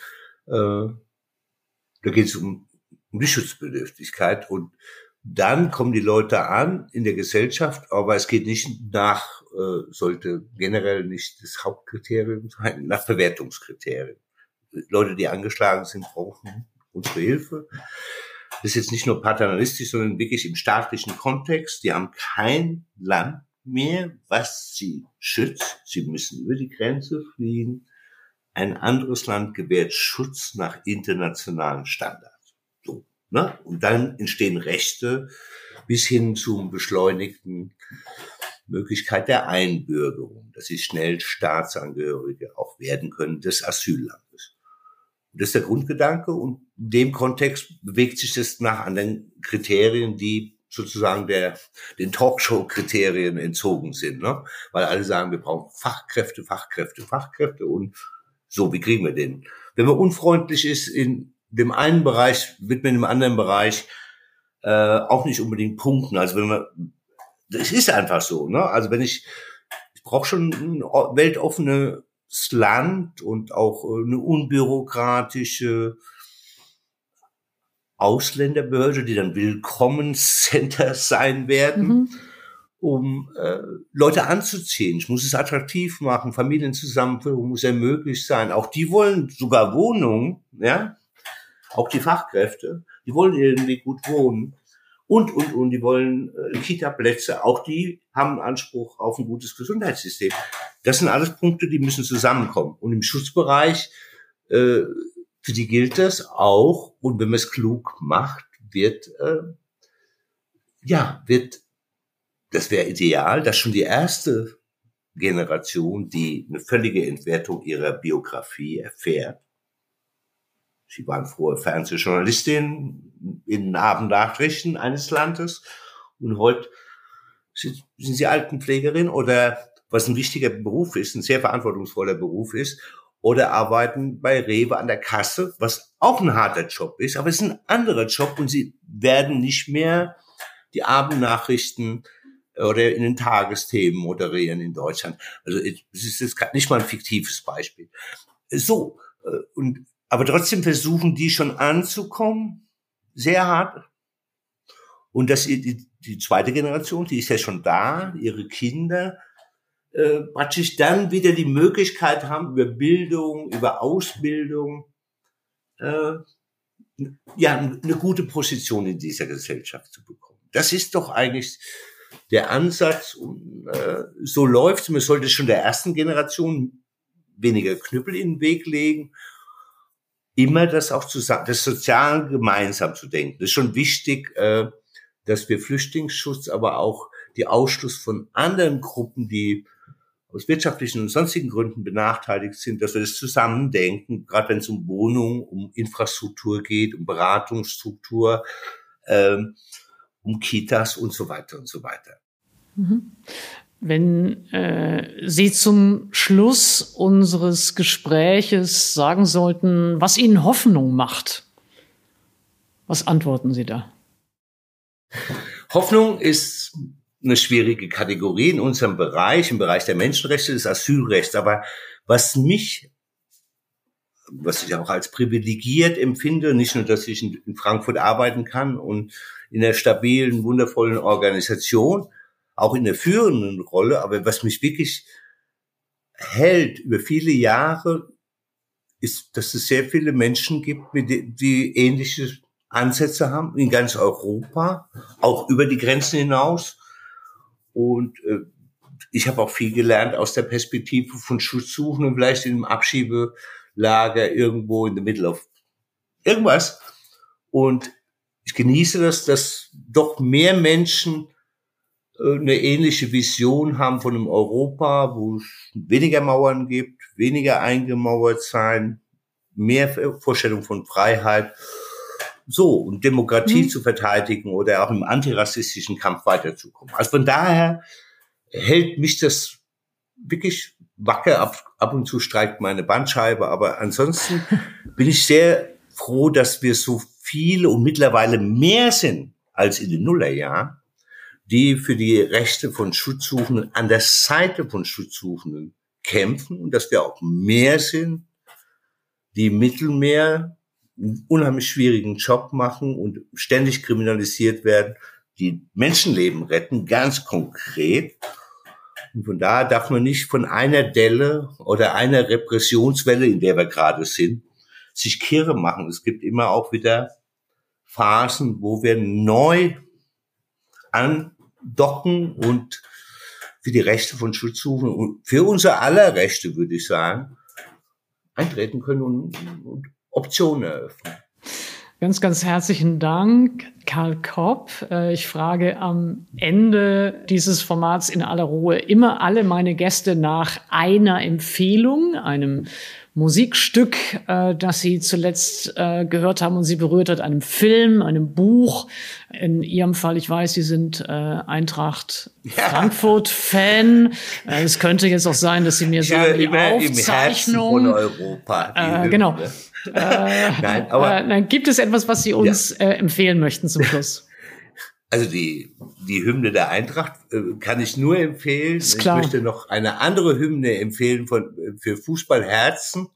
Äh, da geht es um, um die Schutzbedürftigkeit und dann kommen die Leute an in der Gesellschaft, aber es geht nicht nach, äh, sollte generell nicht das Hauptkriterium sein, nach Bewertungskriterien. Leute, die angeschlagen sind, brauchen unsere Hilfe. das ist jetzt nicht nur paternalistisch, sondern wirklich im staatlichen Kontext. Die haben kein Land mehr, was sie schützt. Sie müssen über die Grenze fliehen. Ein anderes Land gewährt Schutz nach internationalen Standards. Ne? Und dann entstehen Rechte bis hin zum beschleunigten Möglichkeit der Einbürgerung, dass sie schnell Staatsangehörige auch werden können des Asyllandes. Das ist der Grundgedanke und in dem Kontext bewegt sich das nach anderen Kriterien, die sozusagen der, den Talkshow-Kriterien entzogen sind, ne? Weil alle sagen, wir brauchen Fachkräfte, Fachkräfte, Fachkräfte und so, wie kriegen wir den? Wenn man unfreundlich ist in dem einen Bereich, wird man im anderen Bereich äh, auch nicht unbedingt punkten. Also wenn man, das ist einfach so, ne? Also wenn ich, ich brauche schon ein weltoffenes Land und auch eine unbürokratische Ausländerbehörde, die dann Willkommenscenter sein werden, mhm. um äh, Leute anzuziehen. Ich muss es attraktiv machen, Familienzusammenführung muss ermöglicht sein. Auch die wollen sogar Wohnungen, ja, auch die Fachkräfte, die wollen irgendwie gut wohnen. Und, und, und, die wollen äh, Kita-Plätze. Auch die haben Anspruch auf ein gutes Gesundheitssystem. Das sind alles Punkte, die müssen zusammenkommen. Und im Schutzbereich äh, für die gilt das auch. Und wenn man es klug macht, wird, äh, ja, wird, das wäre ideal, dass schon die erste Generation, die eine völlige Entwertung ihrer Biografie erfährt. Sie waren früher Fernsehjournalistin in Abendnachrichten eines Landes und heute sind, sind Sie Altenpflegerin oder was ein wichtiger Beruf ist, ein sehr verantwortungsvoller Beruf ist, oder arbeiten bei Rewe an der Kasse, was auch ein harter Job ist, aber es ist ein anderer Job und sie werden nicht mehr die Abendnachrichten oder in den Tagesthemen moderieren in Deutschland. Also es ist jetzt nicht mal ein fiktives Beispiel. So, äh, und, aber trotzdem versuchen die schon anzukommen, sehr hart. Und das, die, die zweite Generation, die ist ja schon da, ihre Kinder, äh, praktisch dann wieder die Möglichkeit haben, über Bildung, über Ausbildung, äh, ja, eine gute Position in dieser Gesellschaft zu bekommen. Das ist doch eigentlich der Ansatz. Und, äh, so läuft Man sollte schon der ersten Generation weniger Knüppel in den Weg legen. Immer das auch zusammen, das sozial gemeinsam zu denken. Das ist schon wichtig, äh, dass wir Flüchtlingsschutz, aber auch die Ausschluss von anderen Gruppen, die aus wirtschaftlichen und sonstigen Gründen benachteiligt sind, dass wir das zusammendenken, gerade wenn es um Wohnung, um Infrastruktur geht, um Beratungsstruktur, ähm, um Kitas und so weiter und so weiter. Mhm. Wenn äh, Sie zum Schluss unseres Gespräches sagen sollten, was Ihnen Hoffnung macht, was antworten Sie da? Hoffnung ist eine schwierige Kategorie in unserem Bereich, im Bereich der Menschenrechte, des Asylrechts. Aber was mich, was ich auch als privilegiert empfinde, nicht nur, dass ich in Frankfurt arbeiten kann und in einer stabilen, wundervollen Organisation, auch in der führenden Rolle, aber was mich wirklich hält über viele Jahre, ist, dass es sehr viele Menschen gibt, die ähnliche Ansätze haben in ganz Europa, auch über die Grenzen hinaus. Und äh, ich habe auch viel gelernt aus der Perspektive von Schutzsuchenden, vielleicht in einem Abschiebelager irgendwo in the middle of irgendwas. Und ich genieße das, dass doch mehr Menschen eine ähnliche Vision haben von einem Europa, wo es weniger Mauern gibt, weniger eingemauert sein, mehr Vorstellung von Freiheit so und Demokratie mhm. zu verteidigen oder auch im antirassistischen Kampf weiterzukommen. Also von daher hält mich das wirklich wacker. Ab, ab und zu streikt meine Bandscheibe, aber ansonsten bin ich sehr froh, dass wir so viele und mittlerweile mehr sind als in den Nullerjahren, die für die Rechte von Schutzsuchenden an der Seite von Schutzsuchenden kämpfen und dass wir auch mehr sind, die Mittelmeer einen unheimlich schwierigen Job machen und ständig kriminalisiert werden, die Menschenleben retten, ganz konkret. Und von daher darf man nicht von einer Delle oder einer Repressionswelle, in der wir gerade sind, sich kirre machen. Es gibt immer auch wieder Phasen, wo wir neu andocken und für die Rechte von Schutzsuchenden und für unsere aller Rechte, würde ich sagen, eintreten können und, und Optionen eröffnen. Ganz, ganz herzlichen Dank, Karl Kopp. Äh, ich frage am Ende dieses Formats in aller Ruhe immer alle meine Gäste nach einer Empfehlung, einem Musikstück, äh, das Sie zuletzt äh, gehört haben und Sie berührt hat, einem Film, einem Buch. In Ihrem Fall, ich weiß, Sie sind Eintracht. Frankfurt-Fan. Es könnte jetzt auch sein, dass Sie mir sagen, die Aufzeichnung. Im von Europa. Äh, genau. Äh, nein, aber äh, nein, gibt es etwas, was Sie uns ja. äh, empfehlen möchten zum Schluss? Also die, die Hymne der Eintracht äh, kann ich nur empfehlen. Ich möchte noch eine andere Hymne empfehlen von, für Fußballherzen.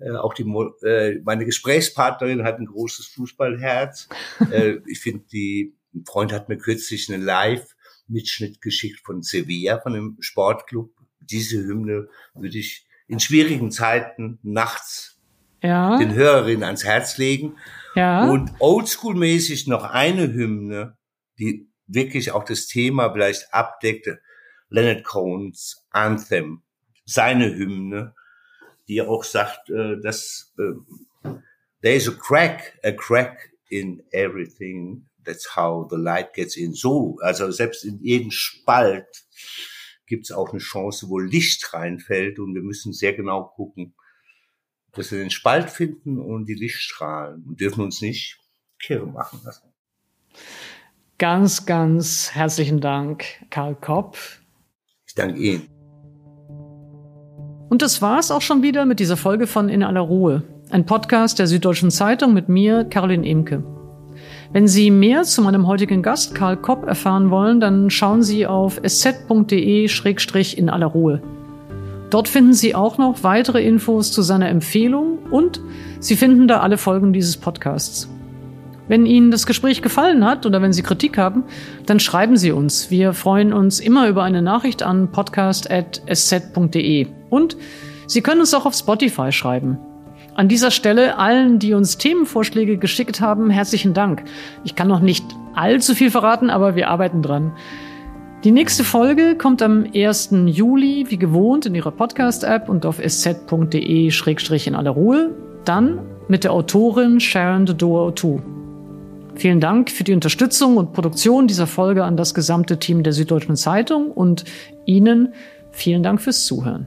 Äh, auch die, äh, meine Gesprächspartnerin hat ein großes Fußballherz. äh, ich finde, die ein Freund hat mir kürzlich einen Live-Mitschnitt geschickt von Sevilla, von einem Sportclub. Diese Hymne würde ich in schwierigen Zeiten nachts ja. den Hörerinnen ans Herz legen. Ja. Und oldschool-mäßig noch eine Hymne, die wirklich auch das Thema vielleicht abdeckte. Leonard Cohns Anthem, seine Hymne, die auch sagt, äh, dass äh, there is a crack, a crack in everything. That's how the light gets in. So, also selbst in jedem Spalt gibt es auch eine Chance, wo Licht reinfällt und wir müssen sehr genau gucken, dass wir den Spalt finden und die Lichtstrahlen und dürfen uns nicht kirre machen lassen. Ganz, ganz herzlichen Dank, Karl Kopp. Ich danke Ihnen. Und das war's auch schon wieder mit dieser Folge von In aller Ruhe, ein Podcast der Süddeutschen Zeitung mit mir, Caroline Emke. Wenn Sie mehr zu meinem heutigen Gast Karl Kopp erfahren wollen, dann schauen Sie auf sz.de-in aller Ruhe. Dort finden Sie auch noch weitere Infos zu seiner Empfehlung und Sie finden da alle Folgen dieses Podcasts. Wenn Ihnen das Gespräch gefallen hat oder wenn Sie Kritik haben, dann schreiben Sie uns. Wir freuen uns immer über eine Nachricht an podcast.sz.de. Und Sie können uns auch auf Spotify schreiben. An dieser Stelle allen, die uns Themenvorschläge geschickt haben, herzlichen Dank. Ich kann noch nicht allzu viel verraten, aber wir arbeiten dran. Die nächste Folge kommt am 1. Juli, wie gewohnt, in Ihrer Podcast-App und auf sz.de-in aller Ruhe. Dann mit der Autorin Sharon Dodoa O'Toole. Vielen Dank für die Unterstützung und Produktion dieser Folge an das gesamte Team der Süddeutschen Zeitung und Ihnen vielen Dank fürs Zuhören.